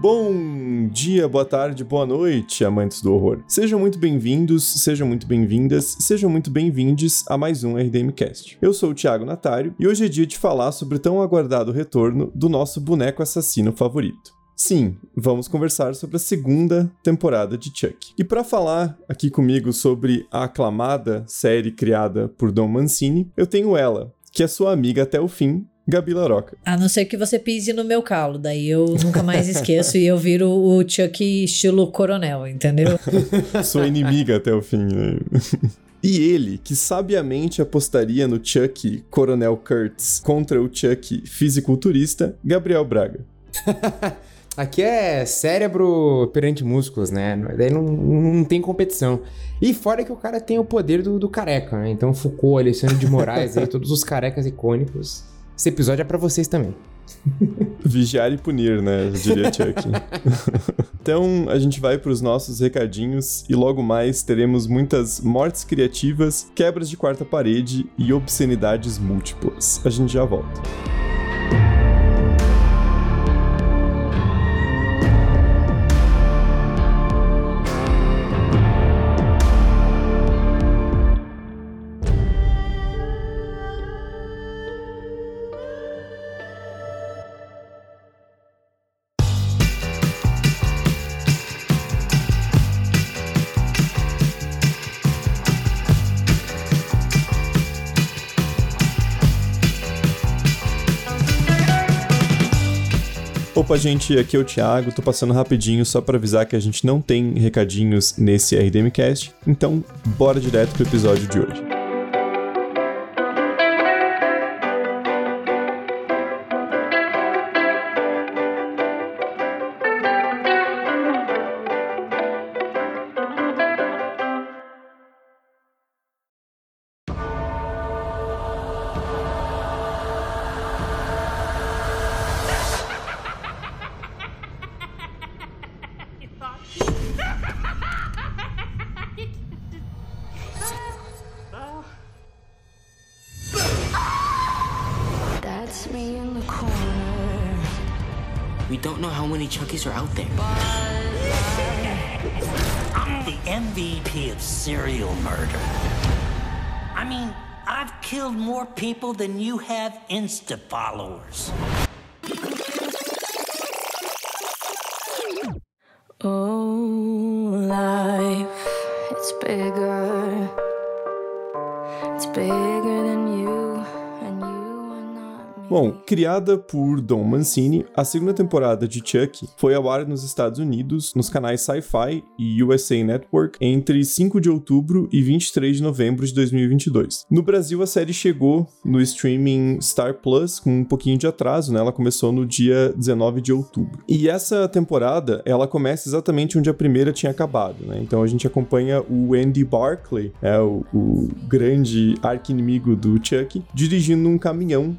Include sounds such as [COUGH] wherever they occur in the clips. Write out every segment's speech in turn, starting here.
Bom dia, boa tarde, boa noite, amantes do horror. Sejam muito bem-vindos, sejam muito bem-vindas, sejam muito bem-vindes a mais um RDMcast. Eu sou o Thiago Natário e hoje é dia de falar sobre o tão aguardado retorno do nosso boneco assassino favorito. Sim, vamos conversar sobre a segunda temporada de Chuck. E para falar aqui comigo sobre a aclamada série criada por Don Mancini, eu tenho ela, que é sua amiga até o fim, Gabi Laroca. A não ser que você pise no meu calo, daí eu nunca mais [LAUGHS] esqueço e eu viro o Chuck estilo coronel, entendeu? [LAUGHS] Sua inimiga até o fim, né? [LAUGHS] E ele, que sabiamente apostaria no Chuck Coronel Kurtz contra o Chuck fisiculturista, Gabriel Braga. Aqui é cérebro perante músculos, né? Daí não, não tem competição. E fora que o cara tem o poder do, do careca, né? Então Foucault, Alexandre de Moraes, aí, todos os carecas icônicos. Esse episódio é para vocês também. [LAUGHS] Vigiar e punir, né? Eu diria Chuck. [LAUGHS] então a gente vai para os nossos recadinhos e logo mais teremos muitas mortes criativas, quebras de quarta parede e obscenidades múltiplas. A gente já volta. Opa, gente, aqui é o Thiago, tô passando rapidinho só para avisar que a gente não tem recadinhos nesse RDMcast, então bora direto pro episódio de hoje. People than you have Insta followers. Bom, criada por Don Mancini, a segunda temporada de Chuck foi ao ar nos Estados Unidos, nos canais Sci-Fi e USA Network, entre 5 de outubro e 23 de novembro de 2022. No Brasil, a série chegou no streaming Star Plus com um pouquinho de atraso, né? Ela começou no dia 19 de outubro. E essa temporada, ela começa exatamente onde a primeira tinha acabado, né? Então a gente acompanha o Andy Barclay, é o, o grande arqui-inimigo do Chuck, dirigindo um caminhão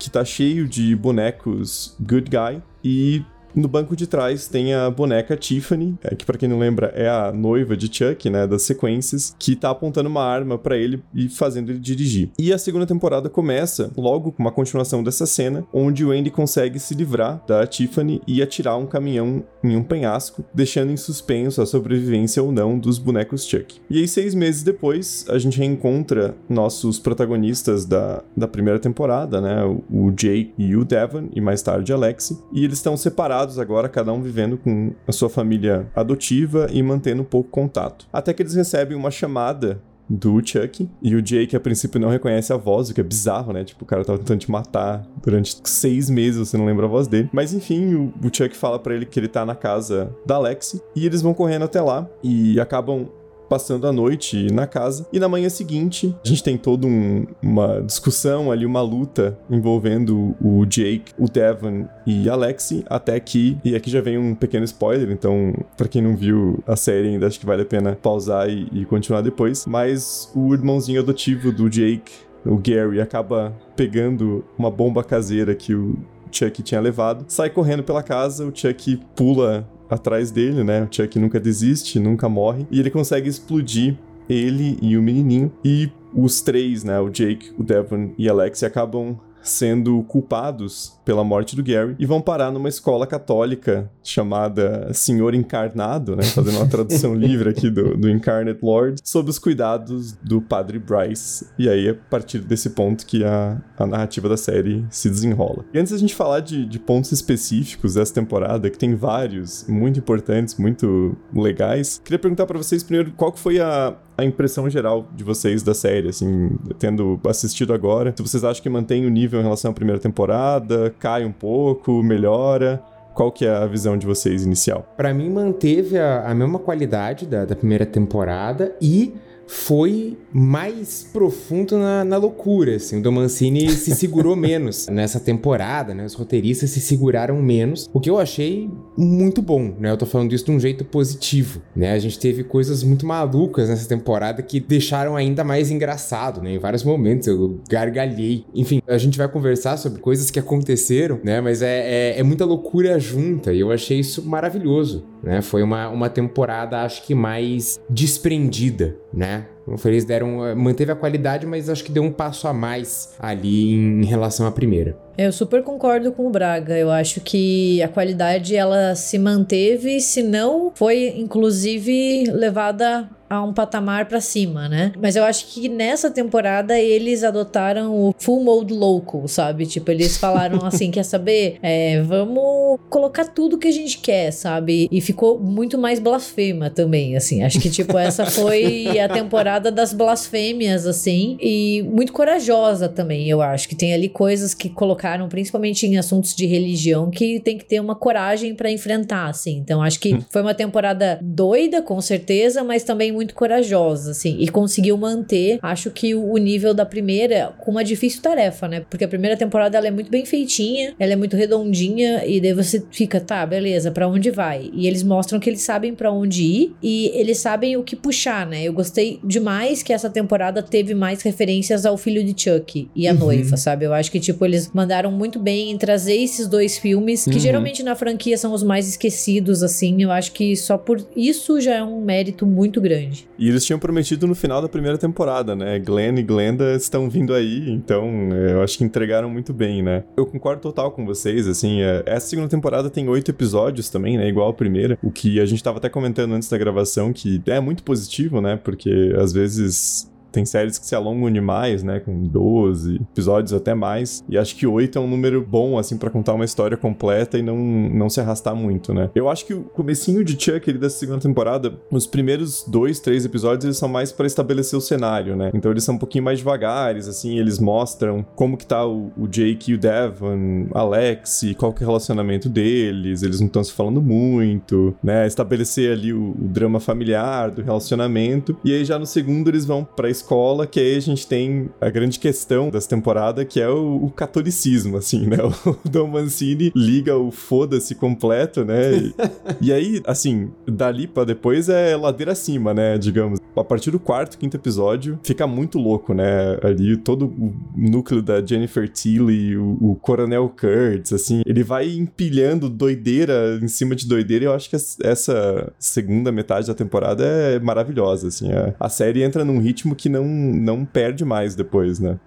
que tá cheio de bonecos good guy e no banco de trás tem a boneca Tiffany, é, que pra quem não lembra é a noiva de Chuck, né, das sequências, que tá apontando uma arma pra ele e fazendo ele dirigir. E a segunda temporada começa logo com uma continuação dessa cena, onde o Andy consegue se livrar da Tiffany e atirar um caminhão em um penhasco, deixando em suspenso a sobrevivência ou não dos bonecos Chuck. E aí, seis meses depois, a gente reencontra nossos protagonistas da, da primeira temporada, né, o, Jake e o Devon, e mais tarde a Lexi, e eles estão separados agora, cada um vivendo com a sua família adotiva e mantendo pouco contato. Até que eles recebem uma chamada do Chuck. E o Jake, a princípio, não reconhece a voz, o que é bizarro, né? Tipo, o cara tava tentando te matar durante seis meses, você não lembra a voz dele. Mas enfim, o, o Chuck fala para ele que ele tá na casa da Lexi. E eles vão correndo até lá e acabam passando a noite na casa. E na manhã seguinte, a gente tem toda um, uma discussão ali, uma luta envolvendo o Jake, o Devon e a Lexi, até que, e aqui já vem um pequeno spoiler, então, para quem não viu a série ainda, acho que vale a pena pausar e, e continuar depois. Mas o irmãozinho adotivo do Jake, o Gary, acaba pegando uma bomba caseira que o Chuck tinha levado, sai correndo pela casa, o Chuck pula atrás dele, né? O Chuck nunca desiste, nunca morre, e ele consegue explodir ele e o menininho, e os três, né? O Jake, o Devon e a Lexi acabam sendo culpados pela morte do Gary e vão parar numa escola católica chamada Senhor Encarnado, né? Fazendo uma tradução [LAUGHS] livre aqui do, do Incarnate Lord, sob os cuidados do padre Bryce. E aí é a partir desse ponto que a, a narrativa da série se desenrola. E antes da gente falar de, de pontos específicos dessa temporada, que tem vários muito importantes, muito legais, queria perguntar para vocês primeiro qual que foi a, a impressão geral de vocês da série, assim, tendo assistido agora. Se vocês acham que mantém o nível em relação à primeira temporada, cai um pouco, melhora. Qual que é a visão de vocês inicial? Para mim, manteve a, a mesma qualidade da, da primeira temporada e foi mais profundo na, na loucura, assim. O Don Mancini [LAUGHS] se segurou menos nessa temporada, né? Os roteiristas se seguraram menos, o que eu achei muito bom, né? Eu tô falando isso de um jeito positivo, né? A gente teve coisas muito malucas nessa temporada que deixaram ainda mais engraçado, né? Em vários momentos eu gargalhei. Enfim, a gente vai conversar sobre coisas que aconteceram, né? Mas é, é, é muita loucura junta e eu achei isso maravilhoso, né? Foi uma, uma temporada, acho que mais desprendida, né? Eles deram, eh, manteve a qualidade, mas acho que deu um passo a mais ali em relação à primeira. Eu super concordo com o Braga. Eu acho que a qualidade ela se manteve, se não foi inclusive levada a um patamar para cima, né? Mas eu acho que nessa temporada eles adotaram o full mode local, sabe? Tipo, eles falaram [LAUGHS] assim, quer saber? É, vamos colocar tudo que a gente quer, sabe? E ficou muito mais blasfema também, assim. Acho que, tipo, essa foi a temporada das blasfêmias, assim, e muito corajosa também, eu acho. Que tem ali coisas que colocaram, principalmente em assuntos de religião, que tem que ter uma coragem para enfrentar, assim. Então, acho que foi uma temporada doida, com certeza, mas também muito corajosa, assim, e conseguiu manter, acho que o nível da primeira com uma difícil tarefa, né? Porque a primeira temporada ela é muito bem feitinha, ela é muito redondinha e daí você fica, tá, beleza, para onde vai? E eles mostram que eles sabem para onde ir e eles sabem o que puxar, né? Eu gostei demais que essa temporada teve mais referências ao filho de Chuck e a uhum. noiva, sabe? Eu acho que tipo eles mandaram muito bem em trazer esses dois filmes que uhum. geralmente na franquia são os mais esquecidos assim. Eu acho que só por isso já é um mérito muito grande. E eles tinham prometido no final da primeira temporada, né? Glenn e Glenda estão vindo aí, então é, eu acho que entregaram muito bem, né? Eu concordo total com vocês, assim, é, essa segunda temporada tem oito episódios também, né? Igual a primeira, o que a gente tava até comentando antes da gravação, que é muito positivo, né? Porque às vezes tem séries que se alongam demais, né? Com 12 episódios até mais. E acho que 8 é um número bom, assim, para contar uma história completa e não, não se arrastar muito, né? Eu acho que o comecinho de Chuck ali dessa segunda temporada, os primeiros dois, três episódios, eles são mais para estabelecer o cenário, né? Então eles são um pouquinho mais devagares, assim, eles mostram como que tá o, o Jake e o Devon, Alex, qual que é o relacionamento deles, eles não estão se falando muito, né? Estabelecer ali o, o drama familiar do relacionamento. E aí já no segundo eles vão pra escola, que aí a gente tem a grande questão dessa temporada, que é o, o catolicismo, assim, né? [LAUGHS] O Dom Mancini liga o foda-se completo, né? E, e, aí, assim, dali pra depois é ladeira acima, né? Digamos. A partir do quarto, quinto episódio, fica muito louco, né? Ali todo o núcleo da Jennifer Tilly, o, o Coronel Kurtz, assim, ele vai empilhando doideira em cima de doideira e eu acho que essa segunda metade da temporada é maravilhosa, assim. A, a série entra num ritmo que não, não perde mais depois, né?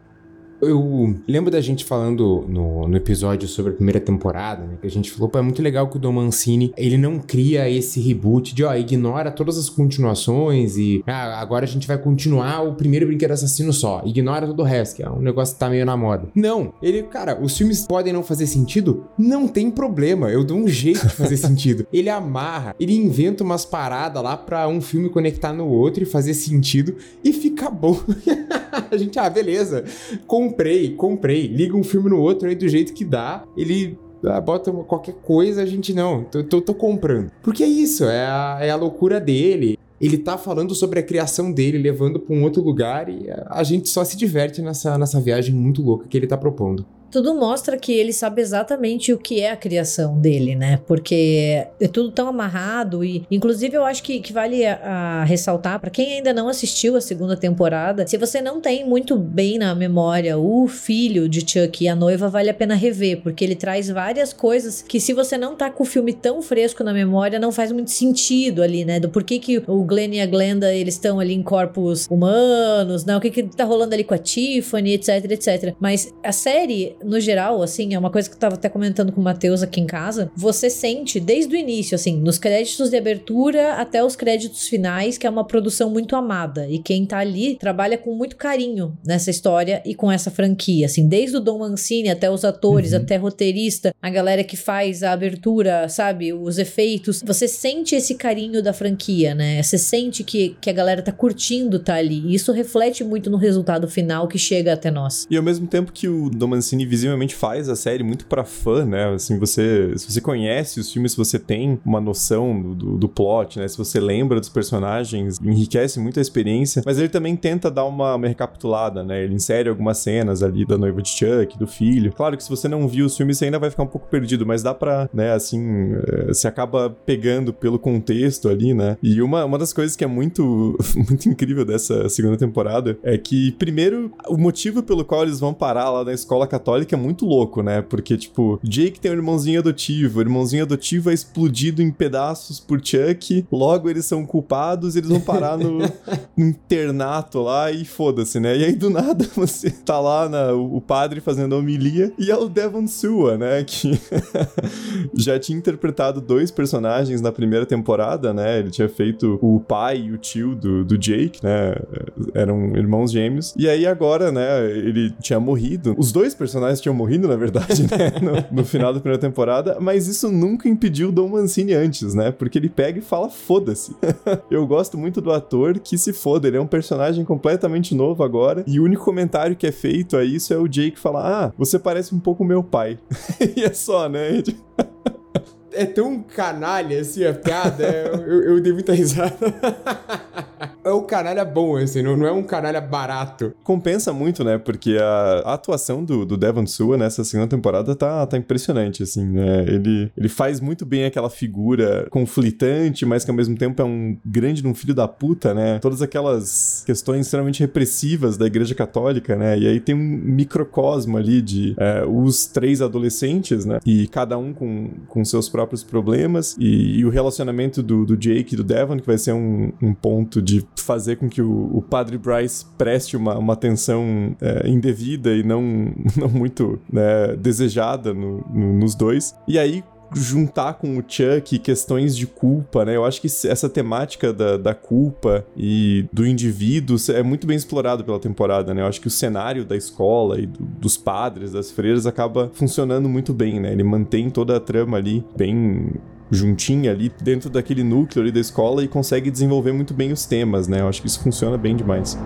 Eu lembro da gente falando no, no episódio sobre a primeira temporada, né? Que a gente falou, pô, é muito legal que o Dom Mancini, ele não cria esse reboot de, ó, ignora todas as continuações e, ah, agora a gente vai continuar o primeiro Brinquedo Assassino só, ignora todo o resto, que é um negócio que tá meio na moda. Não, ele, cara, os filmes podem não fazer sentido? Não tem problema, eu dou um jeito de fazer [LAUGHS] sentido. Ele amarra, ele inventa umas paradas lá pra um filme conectar no outro e fazer sentido e fica bom. [LAUGHS] a gente, ah, beleza, com comprei, comprei. Liga um filme no outro aí do jeito que dá. Ele ah, bota qualquer coisa, a gente não. Tô, tô, tô comprando. Porque é isso, é a, é a loucura dele. Ele tá falando sobre a criação dele, levando para um outro lugar e a gente só se diverte nessa, nessa viagem muito louca que ele tá propondo tudo mostra que ele sabe exatamente o que é a criação dele, né? Porque é tudo tão amarrado e, inclusive, eu acho que, que vale a, a ressaltar para quem ainda não assistiu a segunda temporada, se você não tem muito bem na memória o filho de Chuck e a noiva, vale a pena rever, porque ele traz várias coisas que se você não tá com o filme tão fresco na memória, não faz muito sentido ali, né? Do porquê que o Glenn e a Glenda, eles estão ali em corpos humanos, né? O que que tá rolando ali com a Tiffany, etc, etc. Mas a série no geral, assim, é uma coisa que eu tava até comentando com o Matheus aqui em casa. Você sente desde o início, assim, nos créditos de abertura até os créditos finais, que é uma produção muito amada. E quem tá ali trabalha com muito carinho nessa história e com essa franquia, assim, desde o Dom Mancini até os atores, Uhum. até roteirista, a galera que faz a abertura, sabe, os efeitos. Você sente esse carinho da franquia, né? Você sente que, que a galera tá curtindo tá ali. E isso reflete muito no resultado final que chega até nós. E ao mesmo tempo que o Dom Mancini visivelmente faz a série muito pra fã, né? Assim, você, se você conhece os filmes, se você tem uma noção do, do, do plot, né? Se você lembra dos personagens, enriquece muito a experiência. Mas ele também tenta dar uma, uma recapitulada, né? Ele insere algumas cenas ali da noiva de Chuck, do filho. Claro que se você não viu os filmes, você ainda vai ficar um pouco perdido, mas dá pra, né, assim, eh, você acaba pegando pelo contexto ali, né? E uma, uma das coisas que é muito, [LAUGHS] muito incrível dessa segunda temporada é que, primeiro, o motivo pelo qual eles vão parar lá na escola católica é muito louco, né? Porque, tipo, Jake tem um irmãozinho adotivo, o irmãozinho adotivo é explodido em pedaços por Chuck, logo eles são culpados, eles vão parar no [LAUGHS] internato lá e foda-se, né? E aí, do nada, [LAUGHS] você tá lá, na, o padre fazendo a homilia e é o Devon Sua, né? Que [LAUGHS] já tinha interpretado dois personagens na primeira temporada, né? Ele tinha feito o pai e o tio do, do Jake, né? Eram irmãos gêmeos. E aí agora, né? Ele tinha morrido. Os dois personagens tinham morrido, na verdade, [LAUGHS] né? No, no final da primeira temporada. Mas isso nunca impediu o Dom Mancini antes, né? Porque ele pega e fala, foda-se. [LAUGHS] Eu gosto muito do ator que se foda. Ele é um personagem completamente novo agora. E o único comentário que é feito a isso é o Jake falar, ah, você parece um pouco meu pai. [LAUGHS] e é só, né? É tão canalha assim a piada, eu, eu dei muita risada. É um canalha bom, assim, não, não é um canalha barato. Compensa muito, né? Porque a, a atuação do, do Devon Sua nessa segunda temporada tá, tá impressionante, assim, né? Ele, ele faz muito bem aquela figura conflitante, mas que ao mesmo tempo é um grande um filho da puta, né? Todas aquelas questões extremamente repressivas da Igreja Católica, né? E aí tem um microcosmo ali de é, os três adolescentes, né? E cada um com, com seus próprios problemas. E, e o relacionamento do, do Jake e do Devon, que vai ser um, um ponto de fazer com que o, o padre Bryce preste uma, uma atenção é, indevida e não, [LAUGHS] não muito né, desejada no, no, nos dois. E aí, juntar com o Chuck questões de culpa, né? Eu acho que essa temática da, da culpa e do indivíduo é muito bem explorado pela temporada, né? Eu acho que o cenário da escola e do, dos padres, das freiras, acaba funcionando muito bem, né? Ele mantém toda a trama ali bem juntinha ali dentro daquele núcleo ali da escola e consegue desenvolver muito bem os temas, né? Eu acho que isso funciona bem demais.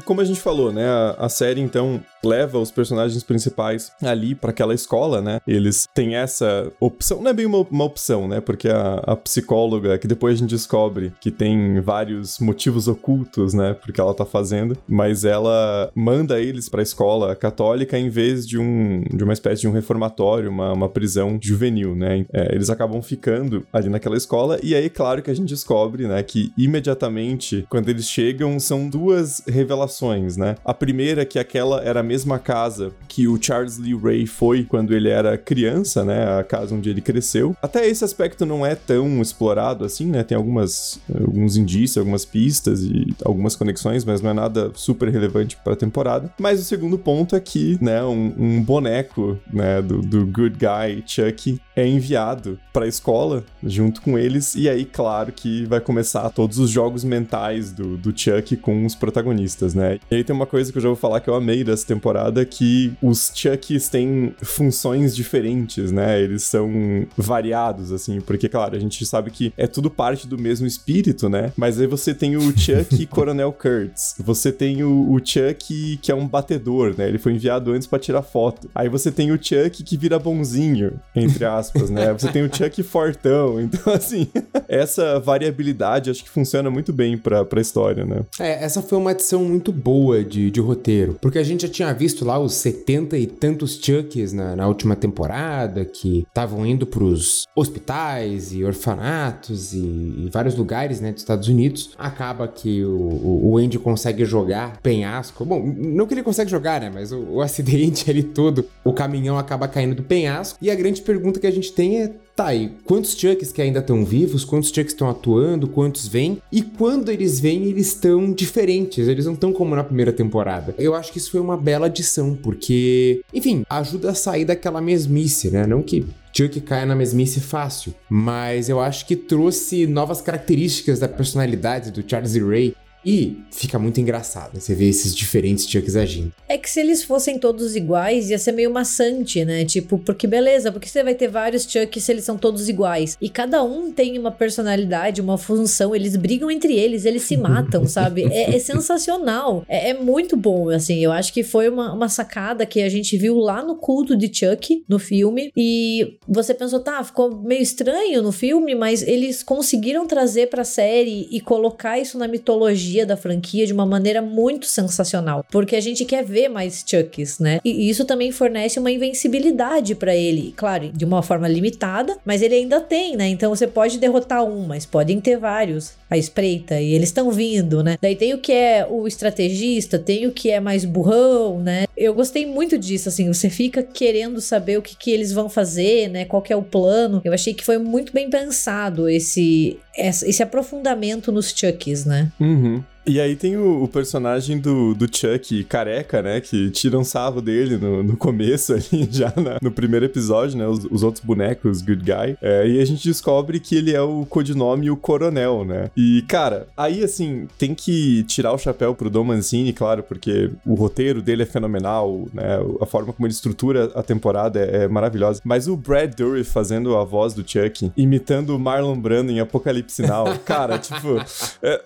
E como a gente falou, né, a, a série então leva os personagens principais ali para aquela escola, né? Eles têm essa opção, não é bem uma, uma opção, né? Porque a, a, psicóloga, que depois a gente descobre que tem vários motivos ocultos, né, porque ela tá fazendo, mas ela manda eles para a escola católica em vez de um de uma espécie de um reformatório, uma, uma prisão juvenil, né? É, eles acabam ficando ali naquela escola e aí claro que a gente descobre, né, que imediatamente quando eles chegam são duas revelações, né? A primeira é que aquela era mesma casa que o Charles Lee Ray foi quando ele era criança, né? A casa onde ele cresceu. Até esse aspecto não é tão explorado assim, né? Tem algumas, alguns indícios, algumas pistas e algumas conexões, mas não é nada super relevante para a temporada. Mas o segundo ponto é que, né, um, um boneco, né, do, do good guy Chuck é enviado para a escola junto com eles e aí, claro, que vai começar todos os jogos mentais do, do Chuck com os protagonistas, né? E aí tem uma coisa que eu já vou falar que eu amei dessa temporada que os Chucks têm funções diferentes, né? Eles são variados, assim, porque, claro, a gente sabe que é tudo parte do mesmo espírito, né? Mas aí você tem o Chuck Coronel Kurtz, você tem o, o Chuck que é um batedor, né? Ele foi enviado antes para tirar foto. Aí você tem o Chuck que vira bonzinho, entre aspas, né? Você tem o Chuck fortão. Então, assim, [LAUGHS] essa variabilidade acho que funciona muito bem pra, pra história, né? É, essa foi uma adição muito boa de, de roteiro, porque a gente já tinha visto lá os 70 e tantos Chucks na, na última temporada, que estavam indo pros hospitais e orfanatos e, e, vários lugares, né, dos Estados Unidos. Acaba que o, o Andy consegue jogar penhasco. Bom, não que ele consegue jogar, né, mas o, o [LAUGHS] acidente ali todo, o caminhão acaba caindo do penhasco. E a grande pergunta que a gente tem é Tá, e quantos Chucks que ainda estão vivos? Quantos Chucks estão atuando? Quantos vêm? E quando eles vêm, eles estão diferentes. Eles não estão como na primeira temporada. Eu acho que isso foi uma bela adição, porque, enfim, ajuda a sair daquela mesmice, né? Não que Chuck caia na mesmice fácil, mas eu acho que trouxe novas características da personalidade do Charles E. Ray e fica muito engraçado, né? Você vê esses diferentes Chucks agindo. É que se eles fossem todos iguais, ia ser meio maçante, né? Tipo, porque beleza, porque você vai ter vários Chucks se eles são todos iguais. E cada um tem uma personalidade, uma função, eles brigam entre eles, eles se matam, [LAUGHS] sabe? É, é sensacional. É, é, muito bom, assim. Eu acho que foi uma, uma sacada que a gente viu lá no culto de Chuck, no filme. E você pensou, tá, ficou meio estranho no filme, mas eles conseguiram trazer pra série e colocar isso na mitologia da franquia de uma maneira muito sensacional, porque a gente quer ver mais Chucks, né? E isso também fornece uma invencibilidade para ele, claro, de uma forma limitada, mas ele ainda tem, né? Então você pode derrotar um, mas podem ter vários à espreita e eles estão vindo, né? Daí tem o que é o estrategista, tem o que é mais burrão, né? Eu gostei muito disso, assim, você fica querendo saber o que, que eles vão fazer, né? Qual que é o plano. Eu achei que foi muito bem pensado esse esse aprofundamento nos Chucks, né? Uhum. E aí tem o, o, personagem do, do Chuck careca, né? Que tira um sarro dele no, no começo ali, [LAUGHS] já na, no primeiro episódio, né? Os, os outros bonecos, Good Guy. É, e a gente descobre que ele é o codinome o Coronel, né? E, cara, aí assim, tem que tirar o chapéu pro Dom Mancini, claro, porque o roteiro dele é fenomenal, né? A forma como ele estrutura a temporada é, é maravilhosa. Mas o Brad Dourif fazendo a voz do Chuck, imitando o Marlon Brando em Apocalipse Now, cara, [LAUGHS] tipo. É...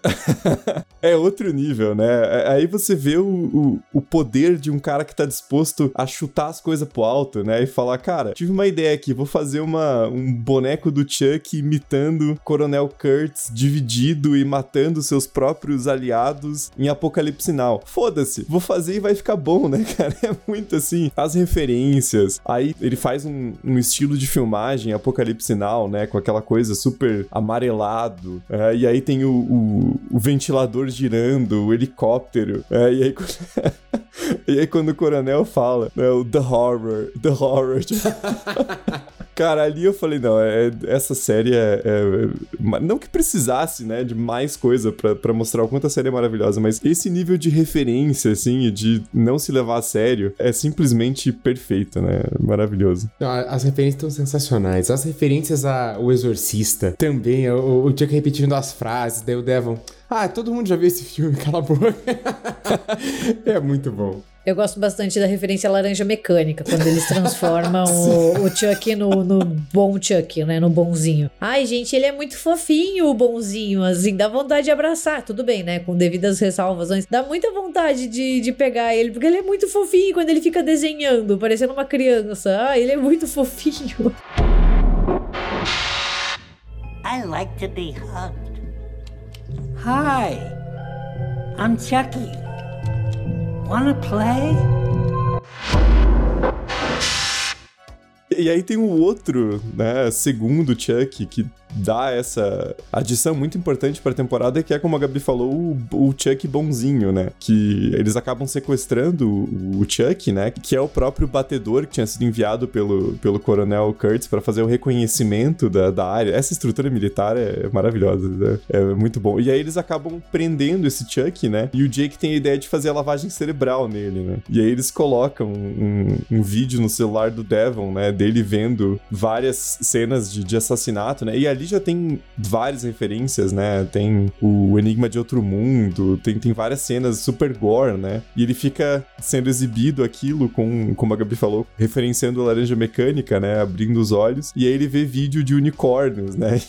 [LAUGHS] é outro nível, né? É, aí você vê o, o, o, poder de um cara que tá disposto a chutar as coisas pro alto, né? E falar, cara, tive uma ideia aqui, vou fazer uma, um boneco do Chuck imitando Coronel Kurtz dividido e matando seus próprios aliados em Apocalipse Now. Foda-se, vou fazer e vai ficar bom, né, [LAUGHS] cara? É muito assim, as referências. Aí ele faz um, um estilo de filmagem Apocalipse Now, né? Com aquela coisa super amarelado. É, e aí tem o, o, o ventilador girando, o helicóptero. É, e, aí, [LAUGHS] e aí quando o coronel fala, né, o The Horror, The Horror. [LAUGHS] Cara, ali eu falei, não, é, essa série é, é, Não que precisasse, né, de mais coisa para mostrar o quanto a série é maravilhosa, mas esse nível de referência, assim, de não se levar a sério, é simplesmente perfeito, né? Maravilhoso. As referências estão sensacionais. As referências ao Exorcista também, o, o Chuck repetindo as frases, daí o Devon. Ah, todo mundo já viu esse filme, cala a boca. [LAUGHS] é muito bom. Eu gosto bastante da referência à laranja mecânica, quando eles transformam [LAUGHS] o, o Chuck no, no, bom Chuck, né? No bonzinho. Ai, gente, ele é muito fofinho, o bonzinho, assim, dá vontade de abraçar. Tudo bem, né? Com devidas ressalvações. Dá muita vontade de, de pegar ele, porque ele é muito fofinho quando ele fica desenhando, parecendo uma criança. Ah, ele é muito fofinho. I like to be hugged. Hi, I'm Chucky. Wanna play? E aí tem o outro, né, segundo Chuck, que dá essa adição muito importante pra temporada, que é, como a Gabi falou, o, o Chuck bonzinho, né? Que eles acabam sequestrando o, o Chuck, né? Que é o próprio batedor que tinha sido enviado pelo, pelo coronel Kurtz para fazer o reconhecimento da, da área. Essa estrutura militar é maravilhosa, né? É muito bom. E aí eles acabam prendendo esse Chuck, né? E o Jake tem a ideia de fazer a lavagem cerebral nele, né? E aí eles colocam um, um vídeo no celular do Devon, né? Dele vendo várias cenas de, de assassinato, né? E ali já tem várias referências, né? Tem o Enigma de Outro Mundo, tem, tem várias cenas super gore, né? E ele fica sendo exibido aquilo com, como a Gabi falou, referenciando a laranja mecânica, né? Abrindo os olhos. E aí ele vê vídeo de unicórnios, né?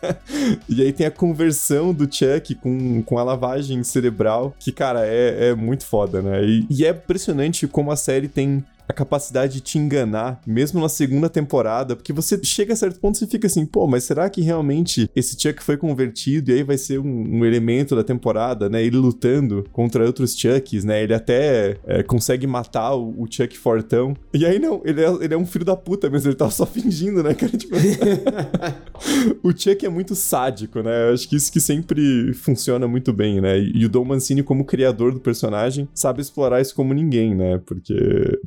[LAUGHS] e aí tem a conversão do Chuck com, com a lavagem cerebral, que, cara, é, é muito foda, né? E, e é impressionante como a série tem a capacidade de te enganar, mesmo na segunda temporada, porque você chega a certo ponto e fica assim, pô, mas será que realmente esse Chuck foi convertido e aí vai ser um, um elemento da temporada, né? Ele lutando contra outros Chucks, né? Ele até é, consegue matar o, o, Chuck Fortão. E aí não, ele é, ele é um filho da puta mesmo, ele tava só [LAUGHS] fingindo, né, cara? Tipo... [LAUGHS] o Chuck é muito sádico, né? Eu acho que isso que sempre funciona muito bem, né? E, e o Dom Mancini, como criador do personagem, sabe explorar isso como ninguém, né? Porque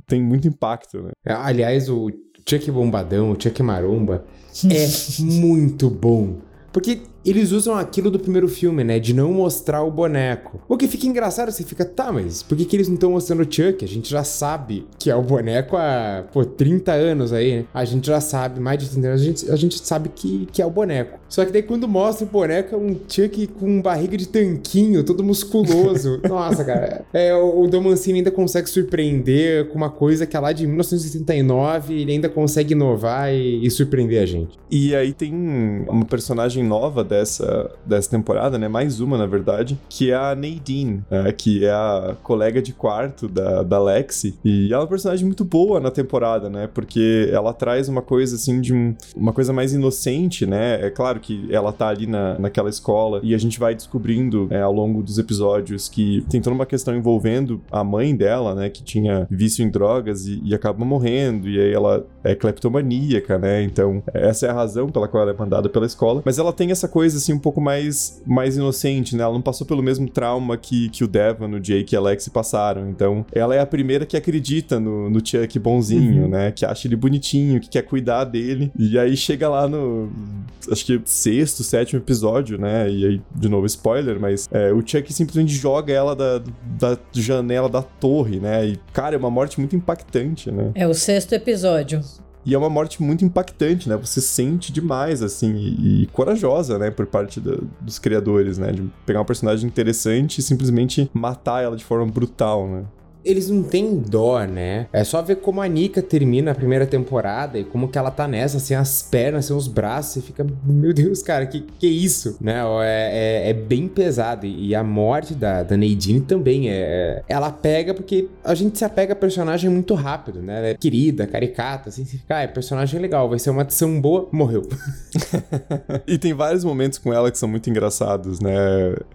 tem muito impacto, né? Aliás, o Chuck Bombadão, o Chuck Maromba [LAUGHS] é muito bom. Porque eles usam aquilo do primeiro filme, né? De não mostrar o boneco. O que fica engraçado, você fica, tá, mas por que, que eles não estão mostrando o Chuck? A gente já sabe que é o boneco há, pô, 30 anos aí, né? A gente já sabe, mais de 30 anos, a gente, a gente sabe que, que é o boneco. Só que daí quando mostra o boneco, é um Chuck com barriga de tanquinho, todo musculoso. [LAUGHS] Nossa, cara. É, o Dom Mancini ainda consegue surpreender com uma coisa que é lá de 1979, ele ainda consegue inovar e, e surpreender a gente. E aí tem uma personagem nova dessa dessa, dessa temporada, né? Mais uma, na verdade, que é a Nadine, né? que é a colega de quarto da, da Lexi. E ela é uma personagem muito boa na temporada, né? Porque ela traz uma coisa assim de um, uma coisa mais inocente, né? É claro que ela tá ali na, naquela escola e a gente vai descobrindo é, ao longo dos episódios que tem toda uma questão envolvendo a mãe dela, né? Que tinha vício em drogas e, e acaba morrendo. E aí ela é cleptomaníaca, né? Então, essa é a razão pela qual ela é mandada pela escola. Mas ela tem essa coisa, assim, um pouco mais, mais inocente, né? Ela não passou pelo mesmo trauma que, que o Devon, o Jake e a Lexi passaram. Então, ela é a primeira que acredita no, no Chuck bonzinho, uhum. né? Que acha ele bonitinho, que quer cuidar dele. E aí chega lá no, acho que sexto, sétimo episódio, né? E aí, de novo, spoiler, mas é, o Chuck simplesmente joga ela da, da janela da torre, né? E, cara, é uma morte muito impactante, né? É o sexto episódio. E é uma morte muito impactante, né? Você sente demais, assim, e, e corajosa, né? Por parte do, dos criadores, né? De pegar uma personagem interessante e simplesmente matar ela de forma brutal, né? Eles não têm dó, né? É só ver como a Nika termina a primeira temporada e como que ela tá nessa, sem as pernas, sem os braços, e fica, meu Deus, cara, que que isso? Né? É, é, é bem pesado. E a morte da, da Nadine também é, é. Ela pega porque a gente se apega a personagem muito rápido, né? Ela é querida, caricata, assim, você fica, ah, é personagem legal, vai ser uma adição boa, morreu. [LAUGHS] e tem vários momentos com ela que são muito engraçados, né?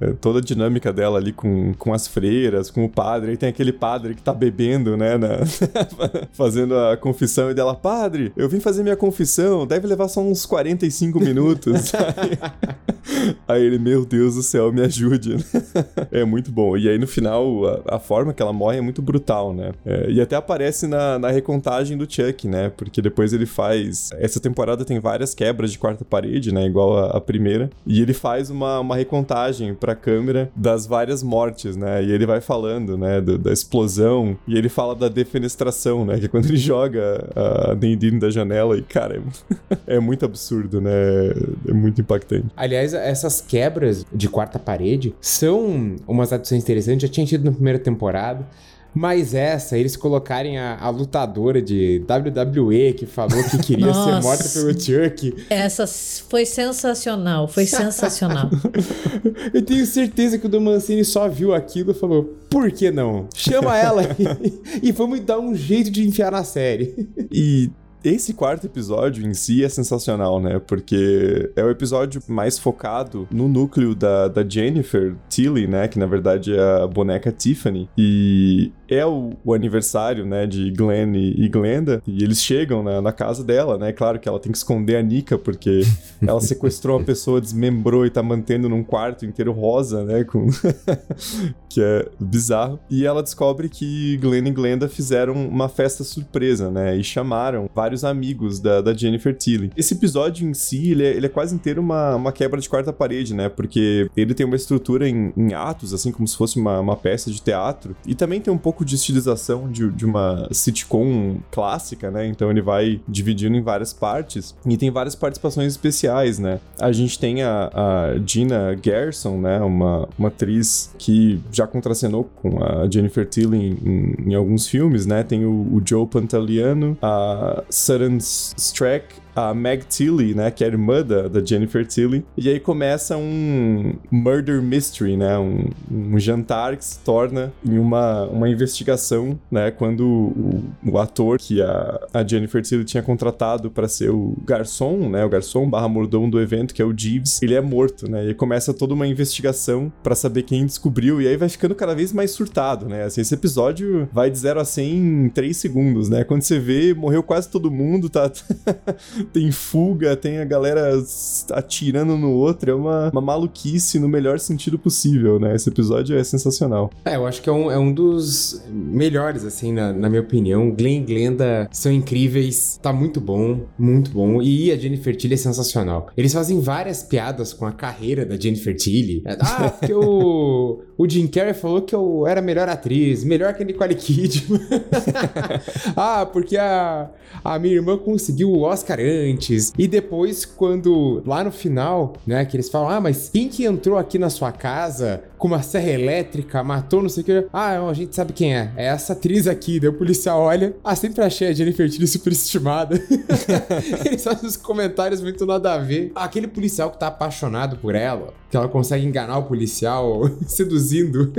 É, toda a dinâmica dela ali com, com as freiras, com o padre, aí tem aquele padre padre que tá bebendo, né? Na... [LAUGHS] fazendo a confissão e dela, padre, eu vim fazer minha confissão, deve levar só uns 45 minutos. [LAUGHS] aí ele, meu Deus do céu, me ajude. [LAUGHS] é muito bom. E aí no final, a, a, forma que ela morre é muito brutal, né? É, e até aparece na, na recontagem do Chuck, né? Porque depois ele faz. Essa temporada tem várias quebras de quarta parede, né? Igual a, a primeira. E ele faz uma, uma recontagem pra câmera das várias mortes, né? E ele vai falando, né? Do, da explosão. E ele fala da defenestração, né? Que é quando ele [LAUGHS] joga a Nadine da janela. E, cara, é, [LAUGHS] é muito absurdo, né? É muito impactante. Aliás, essas quebras de quarta parede são umas adições interessantes. Já tinha tido na primeira temporada. Mas essa, eles colocarem a, a, lutadora de WWE que falou que queria [LAUGHS] ser morta pelo Chuck. Essa foi sensacional, foi sensacional. [LAUGHS] Eu tenho certeza que o Domancini só viu aquilo e falou: por que não? Chama ela [LAUGHS] e, e vamos dar um jeito de enfiar na série. E esse quarto episódio em si é sensacional, né? Porque é o episódio mais focado no núcleo da, da Jennifer Tilly, né? Que na verdade é a boneca Tiffany. E é o, o aniversário, né? De Glenn e, e Glenda. E eles chegam na, na casa dela, né? Claro que ela tem que esconder a Nika, porque [LAUGHS] ela sequestrou uma pessoa, desmembrou e tá mantendo num quarto inteiro rosa, né? Com... [LAUGHS] que é bizarro. E ela descobre que Glenn e Glenda fizeram uma festa surpresa, né? E chamaram vários amigos da, da Jennifer Tilly. Esse episódio em si, ele é, ele é quase inteiro uma, uma quebra de quarta parede, né? Porque ele tem uma estrutura em, em atos, assim como se fosse uma, uma peça de teatro. E também tem um pouco de estilização de, de uma sitcom clássica, né? Então ele vai dividindo em várias partes. E tem várias participações especiais, né? A gente tem a, a Gina Gerson, né? Uma, uma atriz que já contracenou com a Jennifer Tilly em, em, alguns filmes, né? Tem o, o Joe Pantoliano, a Sutton Strack, a Meg Tilly, né, que é a irmã da, da Jennifer Tilly. E aí começa um murder mystery, né, um, um jantar que se torna em uma, uma investigação, né, quando o, o ator que a, a Jennifer Tilly tinha contratado para ser o garçom, né, o garçom barra mordomo do evento, que é o Jeeves, ele é morto, né, e aí começa toda uma investigação para saber quem descobriu, e aí vai ficando cada vez mais surtado, né, assim, esse episódio vai de 0 a 100 em 3 segundos, né, quando você vê, morreu quase todo mundo, tá... [LAUGHS] tem fuga, tem a galera atirando no outro, é uma, uma maluquice no melhor sentido possível, né? Esse episódio é sensacional. É, eu acho que é um, é um dos melhores, assim, na, na minha opinião. Glenn e Glenda são incríveis, tá muito bom, muito bom. E a Jennifer Tilly é sensacional. Eles fazem várias piadas com a carreira da Jennifer Tilly. É, ah, porque o, o Jim Carrey falou que eu era melhor atriz, melhor que a Nicole Kidman. [LAUGHS] ah, porque a, a minha irmã conseguiu o Oscar antes. E depois, quando lá no final, né, que eles falam: Ah, mas quem que entrou aqui na sua casa com uma serra elétrica, matou não sei o que? Ah, a gente sabe quem é. É essa atriz aqui. Daí o policial olha. Ah, sempre achei a Jennifer Tilly superestimada. [LAUGHS] eles fazem os comentários muito nada a ver. Aquele policial que tá apaixonado por ela, que ela consegue enganar o policial [LAUGHS] seduzindo.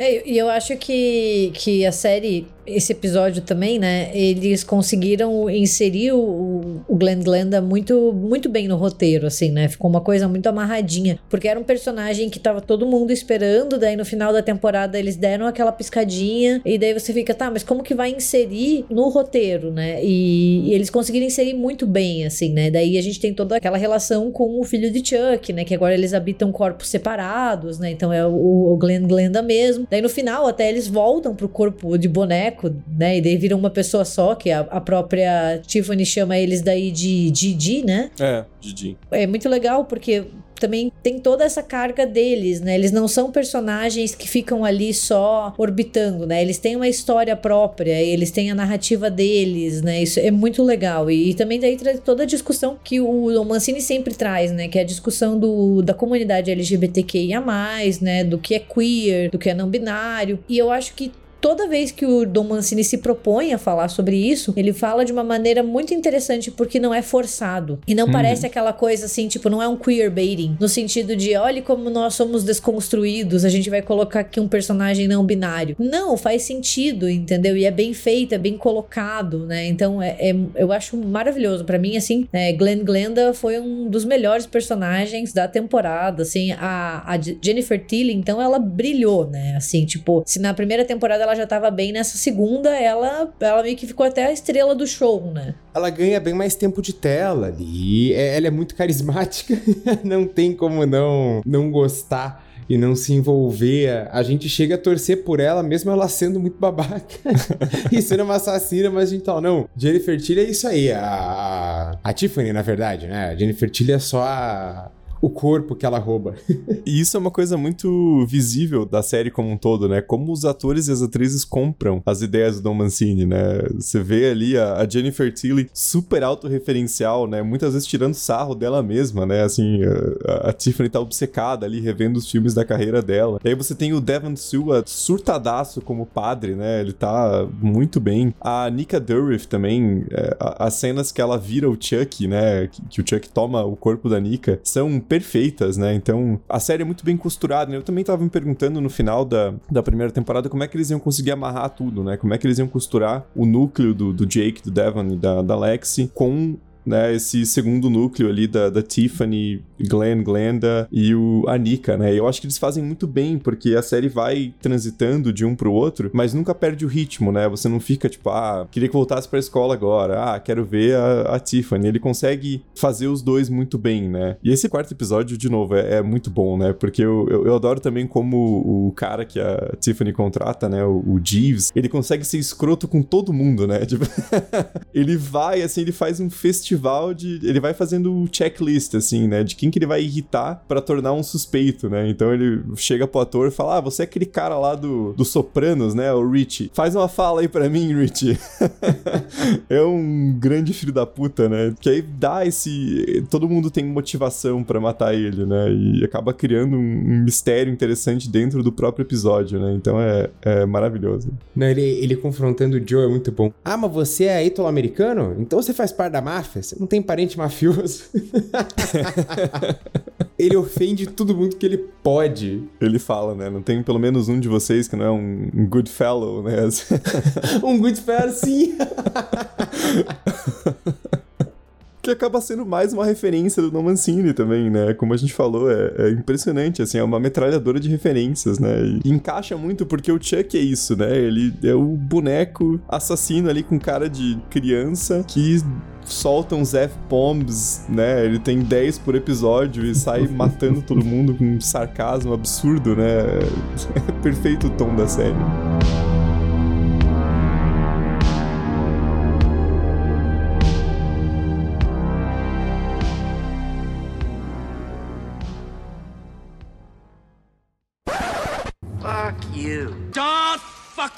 É, e eu acho que, que a série, esse episódio também, né? Eles conseguiram inserir o, o Glenn Glenda muito, muito bem no roteiro, assim, né? Ficou uma coisa muito amarradinha. Porque era um personagem que tava todo mundo esperando, daí no final da temporada eles deram aquela piscadinha, e daí você fica, tá, mas como que vai inserir no roteiro, né? E, e eles conseguiram inserir muito bem, assim, né? Daí a gente tem toda aquela relação com o filho de Chuck, né? Que agora eles habitam corpos separados, né? Então é o, o Glenn Glenda mesmo. Daí no final até eles voltam pro corpo de boneco, né? E daí viram uma pessoa só, que a, a própria Tiffany chama eles daí de Didi, né? É, Didi. É muito legal porque também tem toda essa carga deles, né? Eles não são personagens que ficam ali só orbitando, né? Eles têm uma história própria, eles têm a narrativa deles, né? Isso é muito legal. E, e também daí traz toda a discussão que o Mancini sempre traz, né? Que é a discussão do, da comunidade LGBTQIA+, né? Do que é queer, do que é não binário. E eu acho que toda vez que o Dom Mancini se propõe a falar sobre isso, ele fala de uma maneira muito interessante porque não é forçado. E não uhum. parece aquela coisa assim, tipo, não é um queerbaiting, no sentido de, olhe como nós somos desconstruídos, a gente vai colocar aqui um personagem não binário. Não, faz sentido, entendeu? E é bem feito, é bem colocado, né? Então, é, é eu acho maravilhoso. para mim, assim, é, Glenn Glenda foi um dos melhores personagens da temporada, assim, a, a Jennifer Tilly, então, ela brilhou, né? Assim, tipo, se na primeira temporada ela ela já tava bem, nessa segunda ela, ela meio que ficou até a estrela do show, né? Ela ganha bem mais tempo de tela ali. Ela é muito carismática, [LAUGHS] não tem como não, não gostar e não se envolver. A gente chega a torcer por ela, mesmo ela sendo muito babaca [LAUGHS] e sendo uma assassina, mas a gente não, Jennifer Tilly é isso aí. A, a, a Tiffany, na verdade, né? A Jennifer Tilly é só a, o corpo que ela rouba. [LAUGHS] e isso é uma coisa muito visível da série como um todo, né? Como os atores e as atrizes compram as ideias do Don Mancini, né? Você vê ali a, Jennifer Tilly super autorreferencial, né? Muitas vezes tirando sarro dela mesma, né? Assim, a, a, Tiffany tá obcecada ali revendo os filmes da carreira dela. E aí você tem o Devon Sua surtadaço como padre, né? Ele tá muito bem. A Nika Durriff também, é, as cenas que ela vira o Chuck, né? Que, que o Chuck toma o corpo da Nika, são perfeitas, né? Então, a série é muito bem costurada, né? Eu também tava me perguntando no final da, da primeira temporada como é que eles iam conseguir amarrar tudo, né? Como é que eles iam costurar o núcleo do, do Jake, do Devon e da, da Lexi com né, esse segundo núcleo ali da, da Tiffany, Glenn, Glenda e o Anika, né? Eu acho que eles fazem muito bem, porque a série vai transitando de um pro outro, mas nunca perde o ritmo, né? Você não fica tipo, ah, queria que voltasse pra escola agora, ah, quero ver a, a Tiffany. Ele consegue fazer os dois muito bem, né? E esse quarto episódio, de novo, é, é muito bom, né? Porque eu, eu, eu, adoro também como o cara que a Tiffany contrata, né? O, o Jeeves, ele consegue ser escroto com todo mundo, né? [LAUGHS] Tipo, [LAUGHS] ele vai, assim, ele faz um festival de. Ele vai fazendo checklist, assim, né? De quem que ele vai irritar para tornar um suspeito, né? Então ele chega pro ator e fala: Ah, você é aquele cara lá do, do Sopranos, né? O Rich. Faz uma fala aí pra mim, Rich. [LAUGHS] é um grande filho da puta, né? Que aí dá esse. Todo mundo tem motivação para matar ele, né? E acaba criando um, um, mistério interessante dentro do próprio episódio, né? Então é, é maravilhoso. Não, ele, ele confrontando o Joe é muito bom. Ah, mas você é italo-americano? Então você faz parte da máfia? Você não tem parente mafioso? [LAUGHS] ele ofende todo mundo que ele pode. Ele fala, né? Não tem pelo menos um de vocês que não é um, [LAUGHS] um good fellow, né? um good fellow, sim. [LAUGHS] que acaba sendo mais uma referência do No Mancini também, né? Como a gente falou, é, é, impressionante, assim, é uma metralhadora de referências, né? E encaixa muito porque o Chuck é isso, né? Ele é o boneco assassino ali com cara de criança que solta uns F-bombs, né? Ele tem 10 por episódio e sai [LAUGHS] matando todo mundo com um sarcasmo absurdo, né? [LAUGHS] É perfeito o tom da série.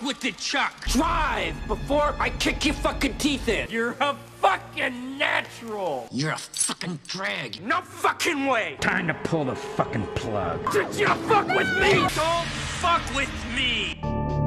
With the Chuck. Drive before I kick your fucking teeth in. You're a fucking natural. You're a fucking drag. No fucking way. Time to pull the fucking plug. Did you fuck with me? Don't fuck with me.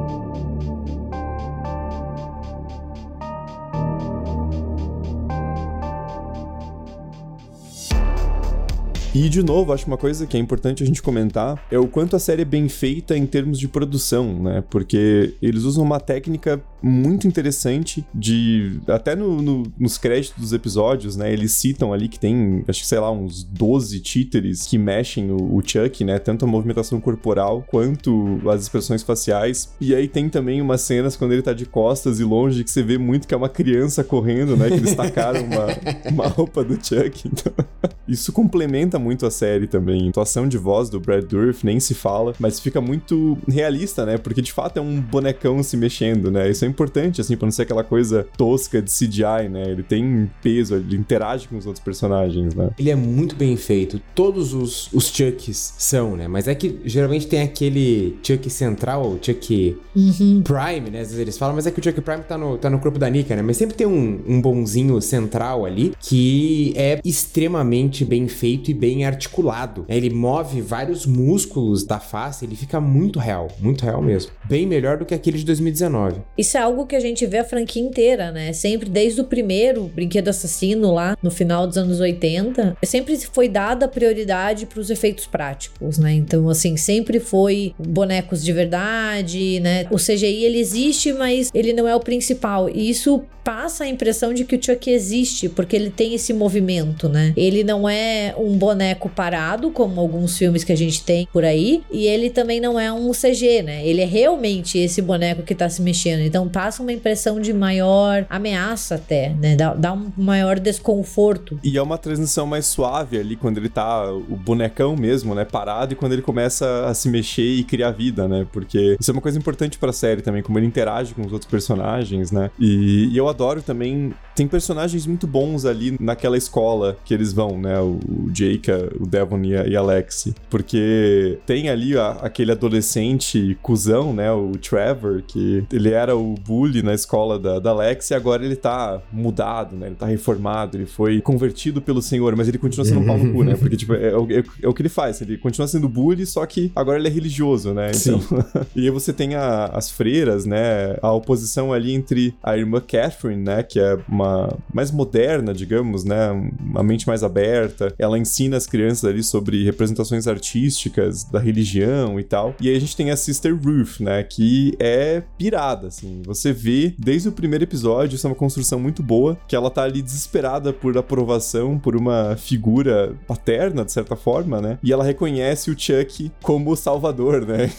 E, de novo, acho uma coisa que é importante a gente comentar é o quanto a série é bem feita em termos de produção, né? Porque eles usam uma técnica muito interessante de. Até no, no, nos créditos dos episódios, né? Eles citam ali que tem, acho que sei lá, uns 12 títeres que mexem o, o Chuck, né? Tanto a movimentação corporal quanto as expressões faciais. E aí tem também umas cenas quando ele tá de costas e longe que você vê muito que é uma criança correndo, né? Que eles tacaram uma, [LAUGHS] uma roupa do Chuck. Então, [LAUGHS] isso complementa muito a série também. A atuação de voz do Brad Dourif nem se fala, mas fica muito realista, né? Porque de fato é um bonecão se mexendo, né? Isso é importante, assim, pra não ser aquela coisa tosca de CGI, né? Ele tem peso, ele interage com os outros personagens, né? Ele é muito bem feito. Todos os, os Chucks são, né? Mas é que geralmente tem aquele Chuck central, o Chuck uhum. Prime, né? Às vezes eles falam, mas é que o Chuck Prime tá no, tá no corpo da Nika, né? Mas sempre tem um, um bonzinho central ali que é extremamente bem feito e bem bem articulado. Ele move vários músculos da face, ele fica muito real, muito real mesmo. Bem melhor do que aquele de 2019. Isso é algo que a gente vê a franquia inteira, né? Sempre desde o primeiro Brinquedo Assassino lá no final dos anos 80, sempre foi dada prioridade para os efeitos práticos, né? Então, assim, sempre foi bonecos de verdade, né? O CGI ele existe, mas ele não é o principal. E isso passa a impressão de que o Chuck existe, porque ele tem esse movimento, né? Ele não é um boneco parado, como alguns filmes que a gente tem por aí, e ele também não é um CG, né? Ele é realmente esse boneco que tá se mexendo. Então passa uma impressão de maior ameaça até, né? Dá, dá um maior desconforto. E é uma transição mais suave ali quando ele tá o bonecão mesmo, né, parado e quando ele começa a se mexer e criar vida, né? Porque isso é uma coisa importante para a série também, como ele interage com os outros personagens, né? E, e eu adoro também. Tem personagens muito bons ali naquela escola que eles vão, né? O, o Jake, o Devon e a, e a Lexi. Porque tem ali a, aquele adolescente cuzão, né? O Trevor, que ele era o bully na escola da, da Lexi e agora ele tá mudado, né? Ele tá reformado, ele foi convertido pelo senhor, mas ele continua sendo um pau no cu, né? [LAUGHS] Porque, tipo, é, é, é, o que ele faz. Ele continua sendo bully, só que agora ele é religioso, né? Então... [LAUGHS] e aí você tem a, as freiras, né? A oposição ali entre a irmã Catherine né, que é uma mais moderna, digamos, né, uma mente mais aberta. Ela ensina as crianças ali sobre representações artísticas da religião e tal. E aí a gente tem a Sister Ruth, né? Que é pirada, assim. Você vê desde o primeiro episódio, isso é uma construção muito boa, que ela tá ali desesperada por aprovação por uma figura paterna, de certa forma, né? E ela reconhece o Chuck como o salvador, né?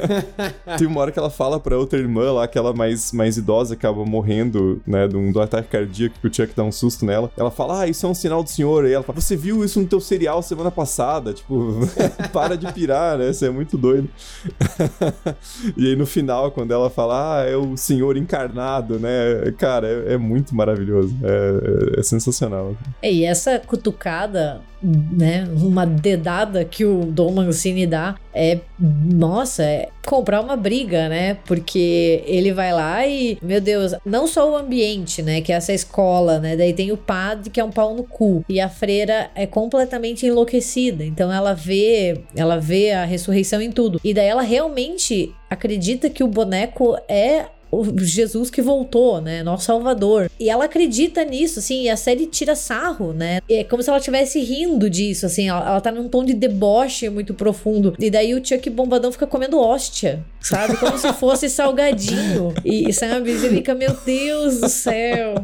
[LAUGHS] tem uma hora que ela fala pra outra irmã lá, aquela mais, mais idosa, acaba morrendo, né? De um, do ataque cardíaco, que o Chuck dá um susto nela. Ela fala, ah, isso é um sinal do senhor. E ela fala, você viu isso no teu serial semana passada? Tipo, [LAUGHS] para de pirar, né? Você é muito doido. [LAUGHS] e aí no final, quando ela fala, ah, é o senhor encarnado, né? Cara, é, é muito maravilhoso. É, é, é sensacional. E essa cutucada, né? Uma dedada que o Dom Mancini dá é, nossa, é comprar uma briga, né? Porque ele vai lá e, meu Deus, não só o ambiente, né? Que é essa escola, né? Daí tem o padre que é um pau no cu e a freira é completamente enlouquecida. Então ela vê, ela vê a ressurreição em tudo. E daí ela realmente acredita que o boneco é o Jesus que voltou, né? Nosso Salvador. E ela acredita nisso, assim, e a série tira sarro, né? É como se ela estivesse rindo disso, assim, ela, ela tá num tom de deboche muito profundo. E daí o Chuck Bombadão fica comendo hóstia, sabe? Como se fosse salgadinho. [LAUGHS] E, sabe? Você fica, meu Deus do céu.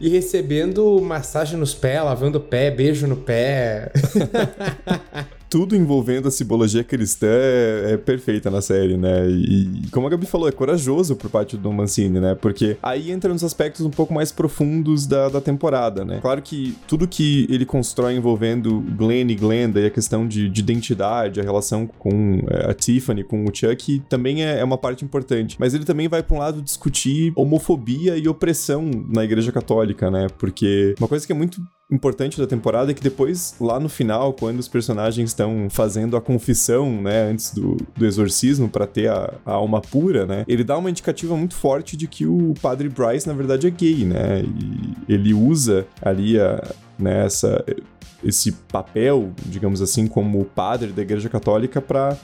E recebendo massagem nos pés, lavando o pé, beijo no pé. [LAUGHS] tudo envolvendo a simbologia cristã é, é, perfeita na série, né? E, como a Gabi falou, é corajoso por parte do Mancini, né? Porque aí entra nos aspectos um pouco mais profundos da, da temporada, né? Claro que tudo que ele constrói envolvendo Glenn e Glenda e a questão de, de identidade, a relação com é, a Tiffany, com o Chuck, também é, é uma parte importante. Mas ele também vai para um lado discutir homofobia e opressão na Igreja Católica, né? Porque uma coisa que é muito importante da temporada é que depois, lá no final, quando os personagens estão fazendo a confissão, né, antes do, do exorcismo para ter a, a, alma pura, né, ele dá uma indicativa muito forte de que o padre Bryce, na verdade, é gay, né, e ele usa ali a, né, essa, esse papel, digamos assim, como padre da Igreja Católica para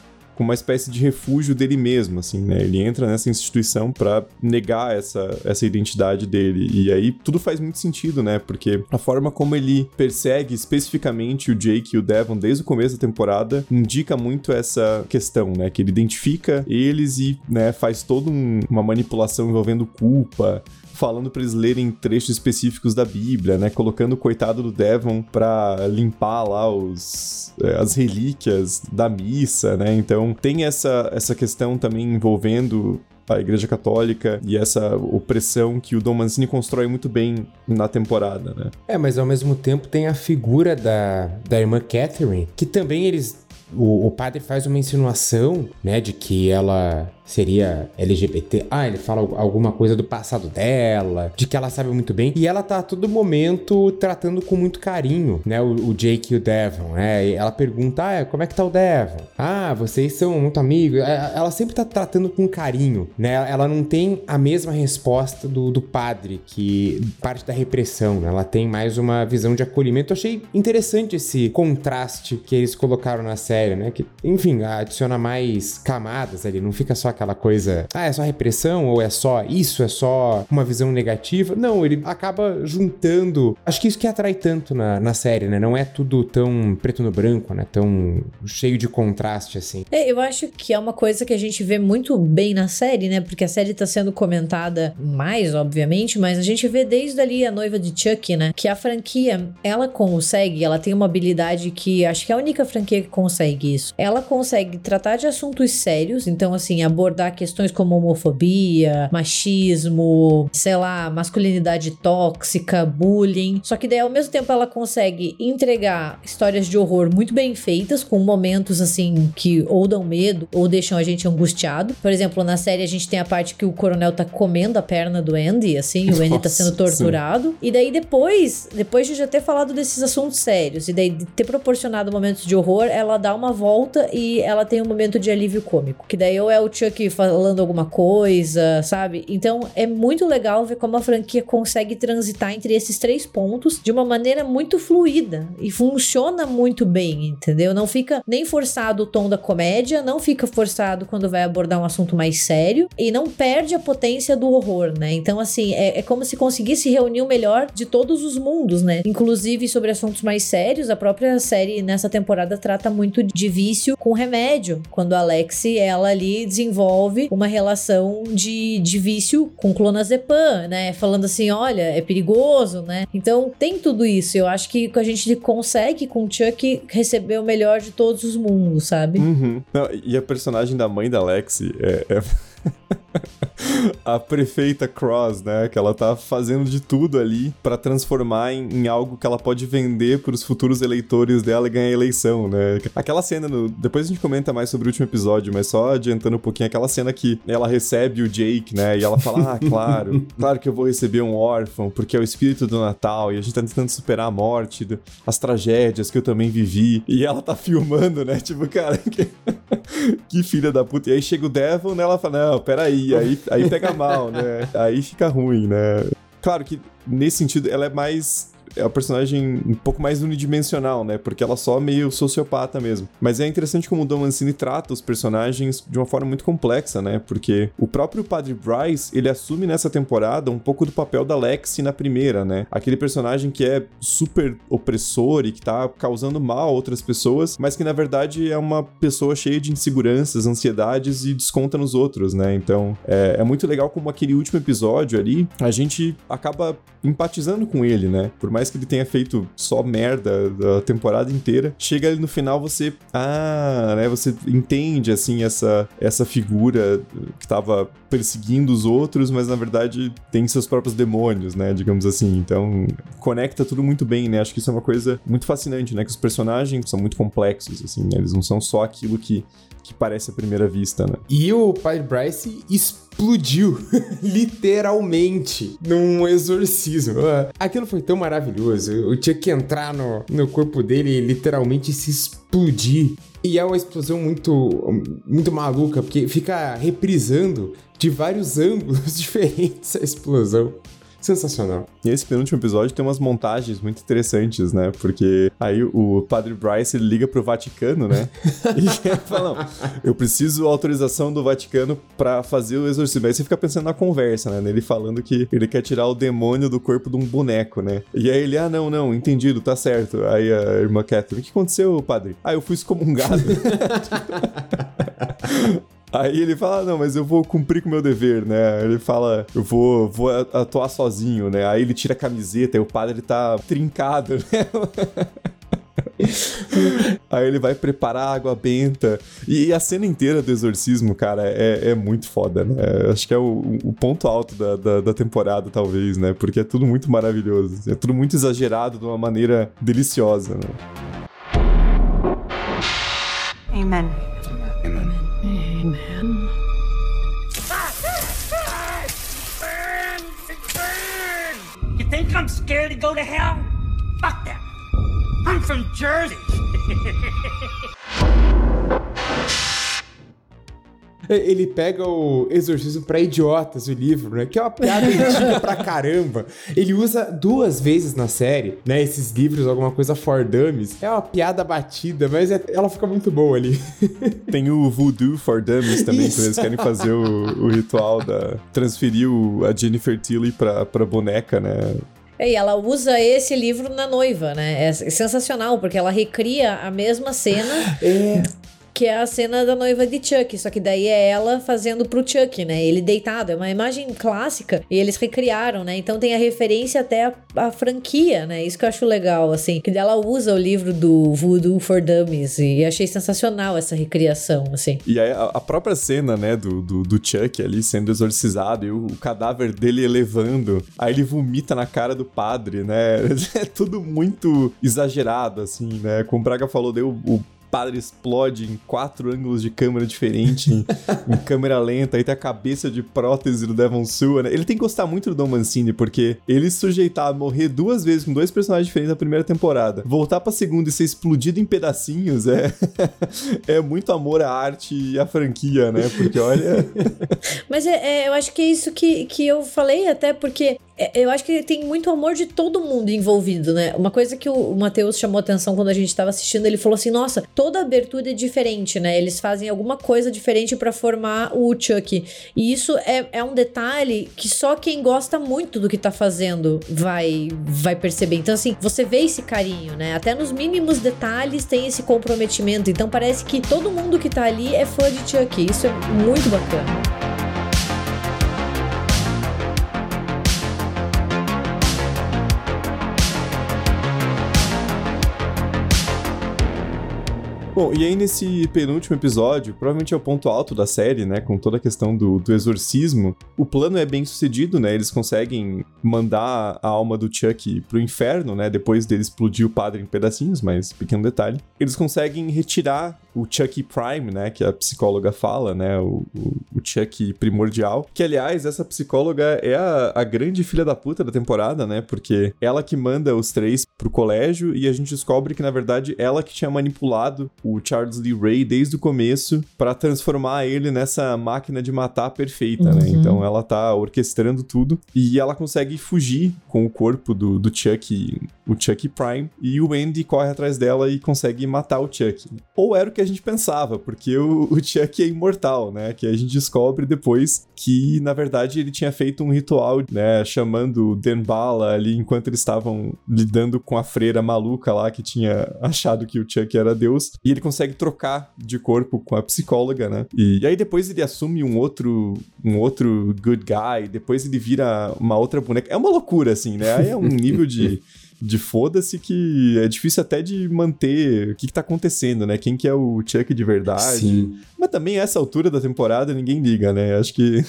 uma espécie de refúgio dele mesmo, assim, né? Ele entra nessa instituição para negar essa, essa identidade dele. E aí tudo faz muito sentido, né? Porque a forma como ele persegue especificamente o Jake e o Devon desde o começo da temporada indica muito essa questão, né? Que ele identifica eles e, né, faz toda um, uma manipulação envolvendo culpa, falando para eles lerem trechos específicos da Bíblia, né? Colocando o coitado do Devon para limpar lá os, é, as relíquias da missa, né? Então tem essa, essa questão também envolvendo a Igreja Católica e essa opressão que o Dom Mancini constrói muito bem na temporada, né? É, mas ao mesmo tempo tem a figura da, da irmã Catherine, que também eles. O, o padre faz uma insinuação, né, de que ela seria LGBT. Ah, ele fala alguma coisa do passado dela, de que ela sabe muito bem. E ela tá a todo momento tratando com muito carinho, né? O, o Jake e o Devon, né? E ela pergunta: ah, como é que tá o Devon? Ah, vocês são muito amigos. É, ela sempre tá tratando com carinho, né? Ela não tem a mesma resposta do, do padre, que parte da repressão, né? Ela tem mais uma visão de acolhimento. Eu achei interessante esse contraste que eles colocaram na série, né? Que, enfim, adiciona mais camadas ali, não fica só aquela coisa, ah, é só repressão ou é só isso, é só uma visão negativa. Não, ele acaba juntando. Acho que isso que atrai tanto na, na série, né? Não é tudo tão preto no branco, né? Tão cheio de contraste assim. É, eu acho que é uma coisa que a gente vê muito bem na série, né? Porque a série tá sendo comentada mais, obviamente, mas a gente vê desde ali a noiva de Chuck, né? Que a franquia, ela consegue, ela tem uma habilidade que acho que é a única franquia que consegue isso. Ela consegue tratar de assuntos sérios, então assim, abordar abordar questões como homofobia, machismo, sei lá, masculinidade tóxica, bullying. Só que daí ao mesmo tempo ela consegue entregar histórias de horror muito bem feitas, com momentos assim que ou dão medo ou deixam a gente angustiado. Por exemplo, na série a gente tem a parte que o coronel tá comendo a perna do Andy, assim, o Andy tá sendo torturado. Sim. E daí depois, depois de já ter falado desses assuntos sérios e daí de ter proporcionado momentos de horror, ela dá uma volta e ela tem um momento de alívio cômico. Que daí ou é o Chuck falando alguma coisa, sabe? Então é muito legal ver como a franquia consegue transitar entre esses três pontos de uma maneira muito fluida e funciona muito bem, entendeu? Não fica nem forçado o tom da comédia, não fica forçado quando vai abordar um assunto mais sério e não perde a potência do horror, né? Então, assim, é, é como se conseguisse reunir o melhor de todos os mundos, né? Inclusive sobre assuntos mais sérios, a própria série nessa temporada trata muito de vício com remédio, quando a Alexi, ela ali desenvolve uma relação de, de vício com clonazepam, né? Falando assim, olha, é perigoso, né? Então, tem tudo isso. Eu acho que a gente consegue com o Chuck receber o melhor de todos os mundos, sabe? Uhum. Não, e a personagem da mãe da Alexi é... é... [LAUGHS] a prefeita Cross, né? Que ela tá fazendo de tudo ali para transformar em, em, algo que ela pode vender pros futuros eleitores dela e ganhar a eleição, né? Aquela cena, no... depois a gente comenta mais sobre o último episódio, mas só adiantando um pouquinho, aquela cena que ela recebe o Jake, né? E ela fala: Ah, claro, [LAUGHS] claro que eu vou receber um órfão, porque é o espírito do Natal e a gente tá tentando superar a morte, as tragédias que eu também vivi. E ela tá filmando, né? Tipo, cara, [LAUGHS] que, que filha da puta. E aí chega o Devil, né? Ela fala: Não, peraí, aí, aí pega mal, né? [LAUGHS] Aí fica ruim, né? Claro que nesse sentido ela é mais é um personagem um pouco mais unidimensional, né? Porque ela só meio sociopata mesmo. Mas é interessante como o Don Mancini trata os personagens de uma forma muito complexa, né? Porque o próprio Padre Bryce, ele assume nessa temporada um pouco do papel da Lexi na primeira, né? Aquele personagem que é super opressor e que tá causando mal a outras pessoas, mas que na verdade é uma pessoa cheia de inseguranças, ansiedades e desconta nos outros, né? Então é, é muito legal como aquele último episódio ali, a gente acaba empatizando com ele, né? Por mais mais que ele tenha feito só merda da temporada inteira, chega ali no final você, ah, né, você entende assim essa essa figura que tava perseguindo os outros, mas na verdade tem seus próprios demônios, né, digamos assim. Então, conecta tudo muito bem, né? Acho que isso é uma coisa muito fascinante, né, que os personagens são muito complexos assim, né? Eles não são só aquilo que que parece à primeira vista, né? E o pai Bryce explodiu, [LAUGHS] literalmente, num exorcismo. Aquilo foi tão maravilhoso. Eu tinha que entrar no, no corpo dele e literalmente se explodir. E é uma explosão muito, muito maluca, porque fica reprisando de vários [LAUGHS] ângulos diferentes a explosão. Sensacional. E esse penúltimo episódio tem umas montagens muito interessantes, né? Porque aí o padre Bryce ele liga pro Vaticano, né? [LAUGHS] e fala: não, eu preciso autorização do Vaticano para fazer o exorcismo. Aí você fica pensando na conversa, né? Ele falando que ele quer tirar o demônio do corpo de um boneco, né? E aí ele, ah, não, não, entendido, tá certo. Aí a irmã Catherine, o que aconteceu, padre? Ah, eu fui excomungado. [LAUGHS] Aí ele fala, não, mas eu vou cumprir com o meu dever, né? Ele fala, eu vou, vou atuar sozinho, né? Aí ele tira a camiseta e o padre tá trincado, né? [LAUGHS] Aí ele vai preparar água benta. E a cena inteira do exorcismo, cara, é, é muito foda, né? Acho que é o, o ponto alto da, da, da, temporada, talvez, né? Porque é tudo muito maravilhoso. É tudo muito exagerado de uma maneira deliciosa, né? Amen. Think I'm scared to go to hell? Fuck that. I'm from Jersey. [LAUGHS] Ele pega o Exorcismo para Idiotas, o livro, né? Que é uma piada [LAUGHS] antiga pra caramba. Ele usa duas vezes na série, né? Esses livros, alguma coisa for dummies. É uma piada batida, mas é, ela fica muito boa ali. [LAUGHS] Tem o Voodoo for Dummies também, Isso. que eles querem fazer o, o ritual da... Transferir o, a Jennifer Tilly pra, pra boneca, né? E ela usa esse livro na noiva, né? É sensacional, porque ela recria a mesma cena. É que é a cena da noiva de Chuck, só que daí é ela fazendo pro Chuck, né? Ele deitado, é uma imagem clássica e eles recriaram, né? Então tem a referência até a, a franquia, né? Isso que eu acho legal, assim, que ela usa o livro do Voodoo for Dummies e achei sensacional essa recriação, assim. E aí a, a própria cena, né, do, do, do, Chuck ali sendo exorcizado e o, o cadáver dele elevando, aí ele vomita na cara do padre, né? [LAUGHS] É tudo muito exagerado, assim, né? Como o Braga falou, deu o padre explode em quatro ângulos de câmera diferentes, em, em [LAUGHS] câmera lenta, aí tem a cabeça de prótese do Devon Sua, né? Ele tem que gostar muito do Don Mancini, porque ele sujeitar a morrer duas vezes com dois personagens diferentes na primeira temporada, voltar pra segunda e ser explodido em pedacinhos, é, [LAUGHS] é muito amor à arte e à franquia, né? Porque olha. [LAUGHS] Mas é, é, eu acho que é isso que, que eu falei, até porque eu acho que tem muito amor de todo mundo envolvido, né? Uma coisa que o, Matheus chamou atenção quando a gente tava assistindo, ele falou assim: nossa, toda abertura é diferente, né? Eles fazem alguma coisa diferente para formar o Chuck. E isso é, é um detalhe que só quem gosta muito do que tá fazendo vai, vai perceber. Então, assim, você vê esse carinho, né? Até nos mínimos detalhes tem esse comprometimento. Então, parece que todo mundo que tá ali é fã de Chuck. Isso é muito bacana. Bom, e aí nesse penúltimo episódio, provavelmente é o ponto alto da série, né? Com toda a questão do, do exorcismo. O plano é bem sucedido, né? Eles conseguem mandar a alma do Chuck pro inferno, né? Depois dele explodir o padre em pedacinhos, mas pequeno detalhe. Eles conseguem retirar o Chuck Prime, né? Que a psicóloga fala, né? O, o, o Chuck primordial. Que, aliás, essa psicóloga é a, a grande filha da puta da temporada, né? Porque ela que manda os três pro colégio e a gente descobre que, na verdade, ela que tinha manipulado o Charles Lee Ray desde o começo para transformar ele nessa máquina de matar perfeita, né? Então ela tá orquestrando tudo e ela consegue fugir com o corpo do, do Chuck, o Chuck Prime, e o Andy corre atrás dela e consegue matar o Chuck. Ou era o que a gente pensava, porque o, o Chuck é imortal, né? Que a gente descobre depois que, na verdade, ele tinha feito um ritual, né? Chamando Denbala ali enquanto eles estavam lidando com a freira maluca lá que tinha achado que o Chuck era Deus. E ele consegue trocar de corpo com a psicóloga, né? E, e aí depois ele assume um outro, um outro good guy, depois ele vira uma outra boneca. É uma loucura, assim, né? Aí é um nível de [LAUGHS] de foda-se que é difícil até de manter o que, que tá acontecendo, né? Quem que é o Chuck de verdade. Sim. Mas também essa altura da temporada ninguém liga, né? Acho que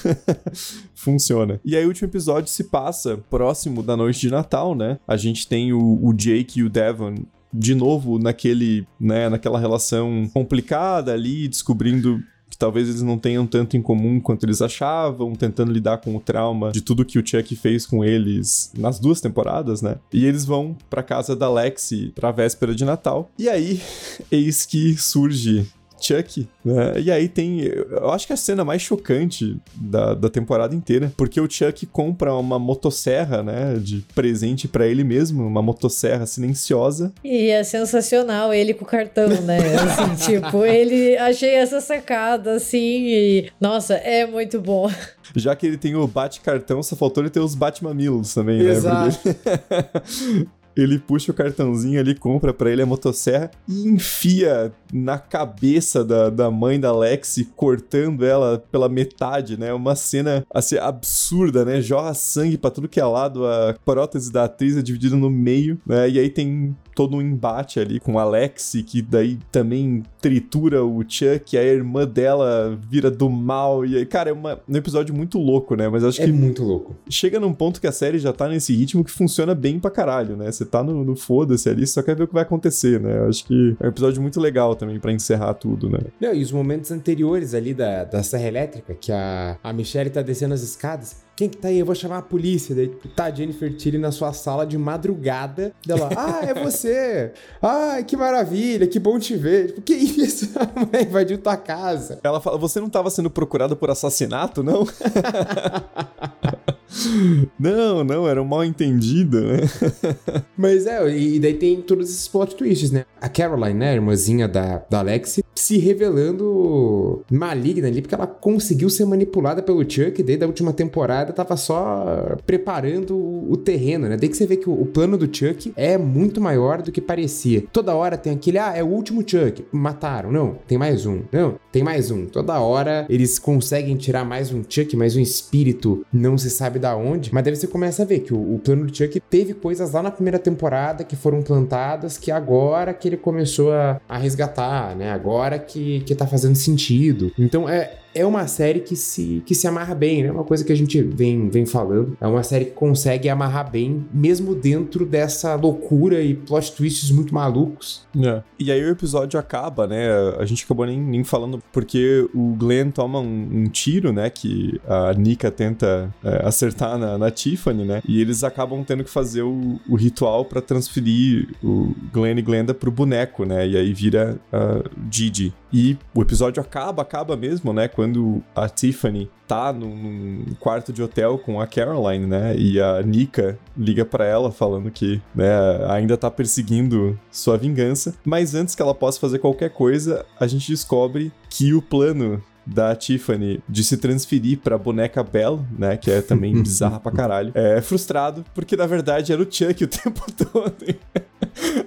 [LAUGHS] funciona. E aí o último episódio se passa próximo da noite de Natal, né? A gente tem o, o Jake e o Devon de novo naquele, né, naquela relação complicada ali, descobrindo talvez eles não tenham tanto em comum quanto eles achavam, tentando lidar com o trauma de tudo que o Chuck fez com eles nas duas temporadas, né? E eles vão pra casa da Lexi pra véspera de Natal. E aí, [LAUGHS] eis que surge Chuck, né? E aí tem. Eu acho que é a cena mais chocante da, da temporada inteira, porque o Chuck compra uma motosserra, né? De presente para ele mesmo, uma motosserra silenciosa. E é sensacional ele com o cartão, né? Assim, [LAUGHS] tipo, ele. Achei essa sacada, assim, e. Nossa, é muito bom. Já que ele tem o bate-cartão, só faltou ele ter os bate-mamilos também, Exato. né? Porque... [LAUGHS] Ele puxa o cartãozinho ali, compra pra ele a motosserra e enfia na cabeça da, da mãe da Lexi, cortando ela pela metade, né? Uma cena, assim, absurda, né? Jorra sangue pra tudo que é lado, a prótese da atriz é dividida no meio, né? E aí tem todo um embate ali com a Lexi, que daí também tritura o Chuck, a irmã dela vira do mal, e aí, cara, é uma, um episódio muito louco, né? Mas acho É que muito louco. chega num ponto que a série já tá nesse ritmo que funciona bem pra caralho, né? Você tá no, no foda-se ali, só quer ver o que vai acontecer, né? Eu acho que é um episódio muito legal também pra encerrar tudo, né? Não, e os momentos anteriores ali da, da Serra Elétrica, que a, a Michelle tá descendo as escadas. Quem que tá aí? Eu vou chamar a polícia. Daí, tipo, tá a Jennifer Tilly na sua sala de madrugada. Dela, [LAUGHS] ah, é você. Ai, que maravilha, que bom te ver. Tipo, que isso? [LAUGHS] A mulher invadiu tua casa. Ela fala: Você não tava sendo procurado por assassinato, não? [LAUGHS] não, não, era um mal entendido, né? [LAUGHS] Mas é, e daí tem todos esses plot twists, né? A Caroline, né, a irmãzinha da, da Alexi, se revelando maligna ali, porque ela conseguiu ser manipulada pelo Chuck, desde a última temporada tava só preparando o, o terreno, né? Daí que você vê que o, o plano do Chuck é muito maior do que parecia. Toda hora tem aquele, ah, é o último Chuck, mataram. Não, tem mais um. Não, tem mais um. Toda hora eles conseguem tirar mais um Chuck, mais um espírito, não se sabe da onde, mas daí você começa a ver que o, o plano do Chuck teve coisas lá na primeira temporada que foram plantadas que agora que ele começou a, a resgatar, né? Agora que, que tá fazendo sentido. Então é, é uma série que se, que se amarra bem, né? Uma coisa que a gente vem, vem falando. É uma série que consegue amarrar bem, mesmo dentro dessa loucura e plot twists muito malucos. É. E aí o episódio acaba, né? A gente acabou nem, nem falando porque o Glenn toma um, um tiro, né? Que a Nika tenta é, acertar na, na, Tiffany, né? E eles acabam tendo que fazer o, o ritual para transferir o Glenn e Glenda pro boneco, né? E aí vira a Gigi. E o episódio acaba, acaba mesmo, né? Quando a Tiffany tá num, num, quarto de hotel com a Caroline, né? E a Nika liga para ela falando que, né, ainda tá perseguindo sua vingança. Mas antes que ela possa fazer qualquer coisa, a gente descobre que o plano da Tiffany de se transferir pra boneca Belle, né? Que é também [LAUGHS] bizarra pra caralho. É frustrado, porque na verdade era o Chuck o [LAUGHS] tempo todo.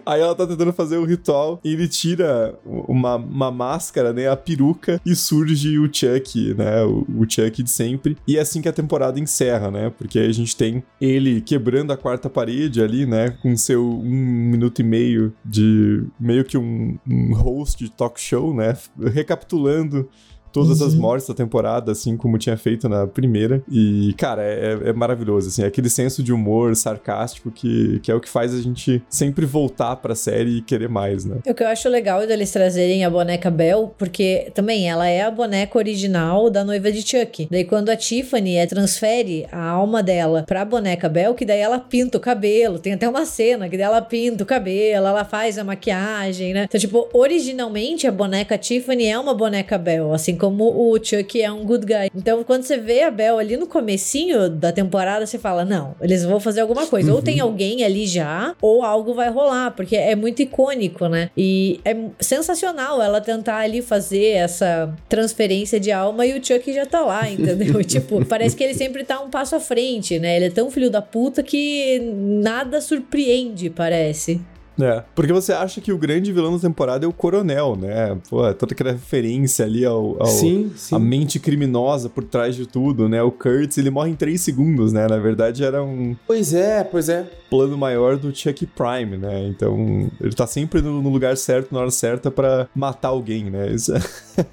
Aí ela tá tentando fazer o ritual e ele tira uma, uma máscara, né? A peruca e surge o Chuck, né? O, o Chuck de sempre. E é assim que a temporada encerra, né? Porque a gente tem ele quebrando a quarta parede ali, né? Com seu um minuto e meio de meio que um, um host de talk show, né? Recapitulando todas uhum. as mortes da temporada, assim como tinha feito na primeira. E, cara, é, é, maravilhoso, assim, é aquele senso de humor sarcástico que, que é o que faz a gente sempre voltar pra série e querer mais, né? O que eu acho legal deles trazerem a boneca Belle, porque também ela é a boneca original da noiva de Chuck. Daí quando a Tiffany é, transfere a alma dela pra boneca Belle, que daí ela pinta o cabelo, tem até uma cena que daí ela pinta o cabelo, ela faz a maquiagem, né? Então, tipo, originalmente a boneca Tiffany é uma boneca Belle, assim como o Chuck é um good guy. Então, quando você vê a Belle ali no comecinho da temporada, você fala, não, eles vão fazer alguma coisa. Uhum. Ou tem alguém ali já, ou algo vai rolar, porque é muito icônico, né? E é sensacional ela tentar ali fazer essa transferência de alma e o Chuck já tá lá, entendeu? [LAUGHS] tipo, parece que ele sempre tá um passo à frente, né? Ele é tão filho da puta que nada surpreende, parece. É, porque você acha que o grande vilão da temporada é o coronel, né? Pô, toda aquela referência ali ao, ao sim, sim. a mente criminosa por trás de tudo, né? O Kurtz, ele morre em 3 segundos, né? Na verdade era um Pois é, pois é. Plano maior do Chuck Prime, né? Então, ele tá sempre no, no lugar certo, na hora certa para matar alguém, né? Isso é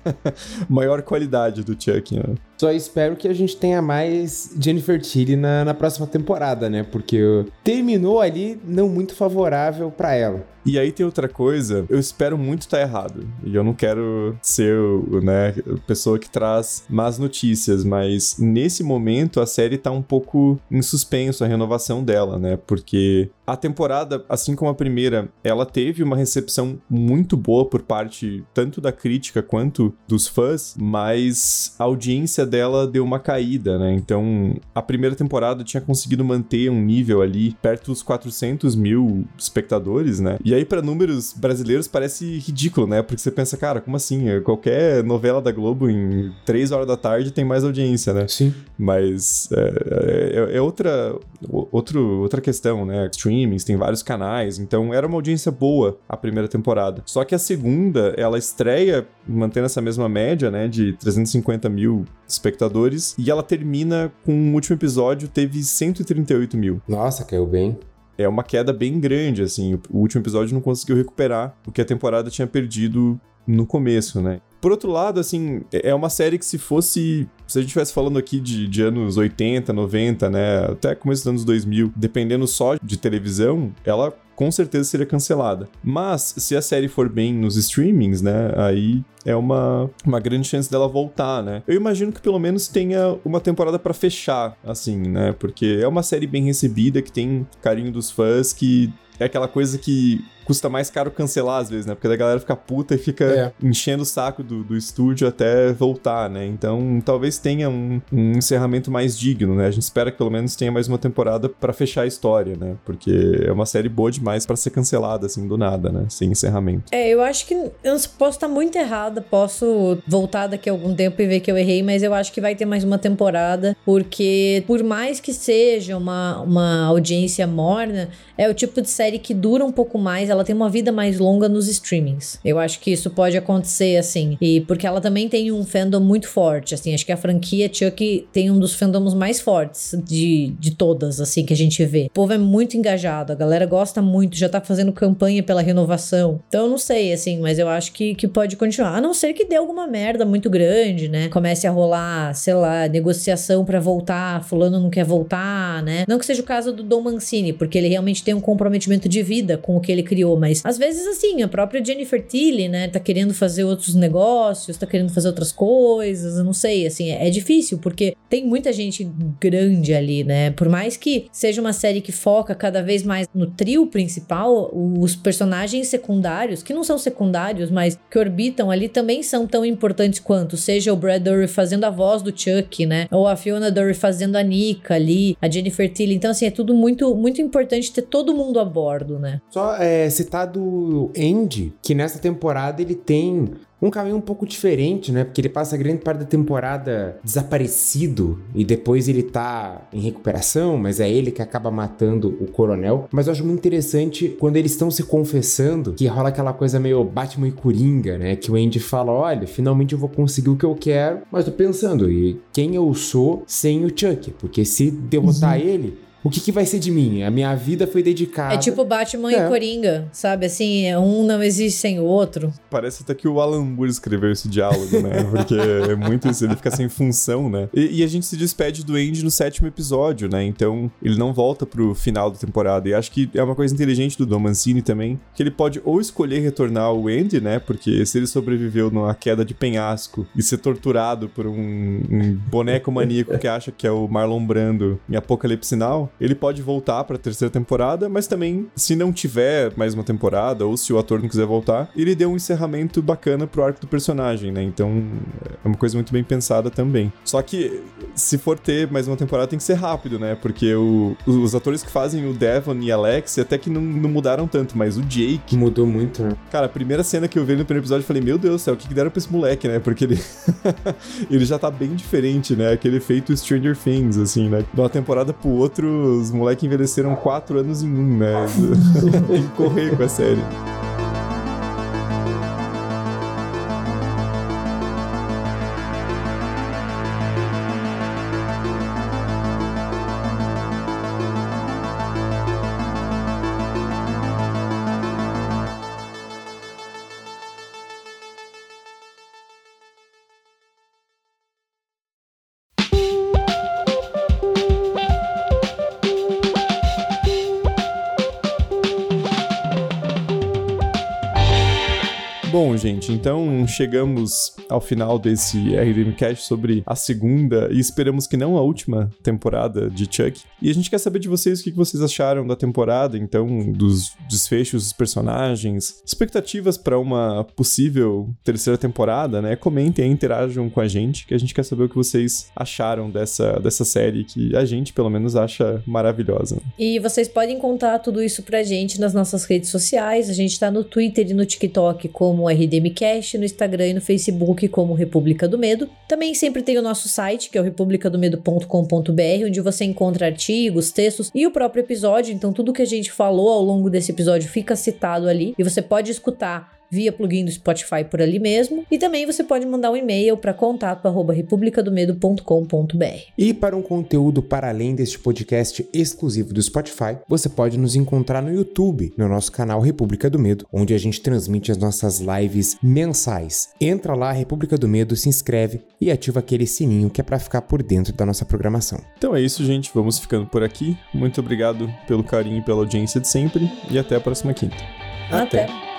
[LAUGHS] maior qualidade do Chuck, né? Só espero que a gente tenha mais Jennifer Tilly na, na próxima temporada, né? Porque terminou ali não muito favorável para ela. E aí tem outra coisa, eu espero muito estar tá errado. E eu não quero ser, né, pessoa que traz más notícias, mas nesse momento a série tá um pouco em suspenso a renovação dela, né? Porque a temporada, assim como a primeira, ela teve uma recepção muito boa por parte tanto da crítica quanto dos fãs, mas a audiência dela deu uma caída, né? Então, a primeira temporada tinha conseguido manter um nível ali perto dos 400 mil espectadores, né? E aí, para números brasileiros, parece ridículo, né? Porque você pensa, cara, como assim? Qualquer novela da Globo em 3 horas da tarde tem mais audiência, né? Sim. Mas é, é, é outra, outro, outra questão, né? Streamings, tem vários canais, então era uma audiência boa a primeira temporada. Só que a segunda, ela estreia mantendo essa mesma média, né? De 350 mil espectadores, e ela termina com o último episódio, teve 138 mil. Nossa, caiu bem é uma queda bem grande, assim. O último episódio não conseguiu recuperar o que a temporada tinha perdido no começo, né? Por outro lado, assim, é, é uma série que se fosse. Se a gente estivesse falando aqui de, de anos 80, 90, né? Até começo dos anos 2000, dependendo só de televisão, ela com certeza seria cancelada. Mas se a série for bem nos streamings, né, aí é uma, uma grande chance dela voltar, né? Eu imagino que pelo menos tenha uma temporada para fechar, assim, né? Porque é uma série bem recebida, que tem carinho dos fãs, que é aquela coisa que custa mais caro cancelar às vezes, né? Porque a galera fica puta e fica é. enchendo o saco do, do estúdio até voltar, né? Então talvez tenha um, um, encerramento mais digno, né? A gente espera que pelo menos tenha mais uma temporada para fechar a história, né? Porque é uma série boa demais para ser cancelada, assim, do nada, né? Sem encerramento. É, eu acho que eu posso estar muito errada, posso voltar daqui a algum tempo e ver que eu errei, mas eu acho que vai ter mais uma temporada, porque por mais que seja uma, uma audiência morna, é o tipo de série que dura um pouco mais, ela ela tem uma vida mais longa nos streamings. Eu acho que isso pode acontecer, assim. E porque ela também tem um fandom muito forte, assim. Acho que a franquia Chuck tem um dos fandoms mais fortes de, de todas, assim, que a gente vê. O povo é muito engajado, a galera gosta muito, já tá fazendo campanha pela renovação. Então, eu não sei, assim, mas eu acho que, que pode continuar. A não ser que dê alguma merda muito grande, né? Comece a rolar, sei lá, negociação para voltar, fulano não quer voltar, né? Não que seja o caso do Dom Mancini, porque ele realmente tem um comprometimento de vida com o que ele criou, mas às vezes assim, a própria Jennifer Tilly, né, tá querendo fazer outros negócios, tá querendo fazer outras coisas, eu não sei, assim, é, é difícil porque tem muita gente grande ali, né? Por mais que seja uma série que foca cada vez mais no trio principal, os personagens secundários, que não são secundários, mas que orbitam ali também são tão importantes quanto, seja o Brad Dourif fazendo a voz do Chuck, né? Ou a Fiona Dourif fazendo a Nika ali, a Jennifer Tilly. Então, assim, é tudo muito, muito importante ter todo mundo a bordo, né? Só é, citar do Andy, que nessa temporada ele tem um caminho um pouco diferente, né? Porque ele passa grande parte da temporada desaparecido e depois ele tá em recuperação, mas é ele que acaba matando o coronel. Mas eu acho muito interessante quando eles estão se confessando que rola aquela coisa meio Batman e Coringa, né? Que o Andy fala: olha, finalmente eu vou conseguir o que eu quero, mas tô pensando, e quem eu sou sem o Chuck? Porque se derrotar Uhum. ele o que, que vai ser de mim? A minha vida foi dedicada. É tipo Batman É. e Coringa, sabe? Assim, é um não existe sem o outro. Parece até que o Alan Moore escreveu esse diálogo, né? [LAUGHS] Porque é muito isso, ele fica sem função, né? E, e a gente se despede do Andy no sétimo episódio, né? Então ele não volta pro final da temporada. E acho que é uma coisa inteligente do Don Mancini também, que ele pode ou escolher retornar o Andy, né? Porque se ele sobreviveu numa queda de penhasco e ser torturado por um, um boneco maníaco que acha que é o Marlon Brando em Apocalipse Now, ele pode voltar pra terceira temporada, mas também, se não tiver mais uma temporada, ou se o ator não quiser voltar, ele deu um encerramento bacana pro arco do personagem, né? Então é uma coisa muito bem pensada também. Só que, se for ter mais uma temporada, tem que ser rápido, né? Porque o- os atores que fazem o Devon e Alex até que não, não mudaram tanto, mas o Jake, Mudou muito, né? Cara, a primeira cena que eu vi no primeiro episódio, eu falei, meu Deus do céu, o que, que deram pra esse moleque, né? Porque ele. [LAUGHS] ele já tá bem diferente, né? Aquele efeito Stranger Things, assim, né? De uma temporada pro outro, os moleques envelheceram quatro anos em um, né? [LAUGHS] Tem que correr com a série. Bom, gente, então chegamos ao final desse RDM Cast sobre a segunda e esperamos que não a última temporada de Chuck. E a gente quer saber de vocês o que vocês acharam da temporada, então, dos desfechos dos personagens, expectativas para uma possível terceira temporada, né? Comentem interajam com a gente, que a gente quer saber o que vocês acharam dessa, dessa série que a gente, pelo menos, acha maravilhosa. E vocês podem contar tudo isso pra gente nas nossas redes sociais. A gente tá no Twitter e no TikTok como RDMcast, no Instagram e no Facebook como República do Medo. Também sempre tem o nosso site, que é o republicadomedo.com.br, onde você encontra artigos, textos e o próprio episódio. Então, tudo que a gente falou ao longo desse episódio fica citado ali e você pode escutar via plugin do Spotify por ali mesmo. E também você pode mandar um e-mail para contato@republicadomedo.com.br. E para um conteúdo para além deste podcast exclusivo do Spotify, você pode nos encontrar no YouTube, no nosso canal República do Medo, onde a gente transmite as nossas lives mensais. Entra lá, República do Medo, se inscreve e ativa aquele sininho que é para ficar por dentro da nossa programação. Então é isso, gente. Vamos ficando por aqui. Muito obrigado pelo carinho e pela audiência de sempre. E até a próxima quinta. Até.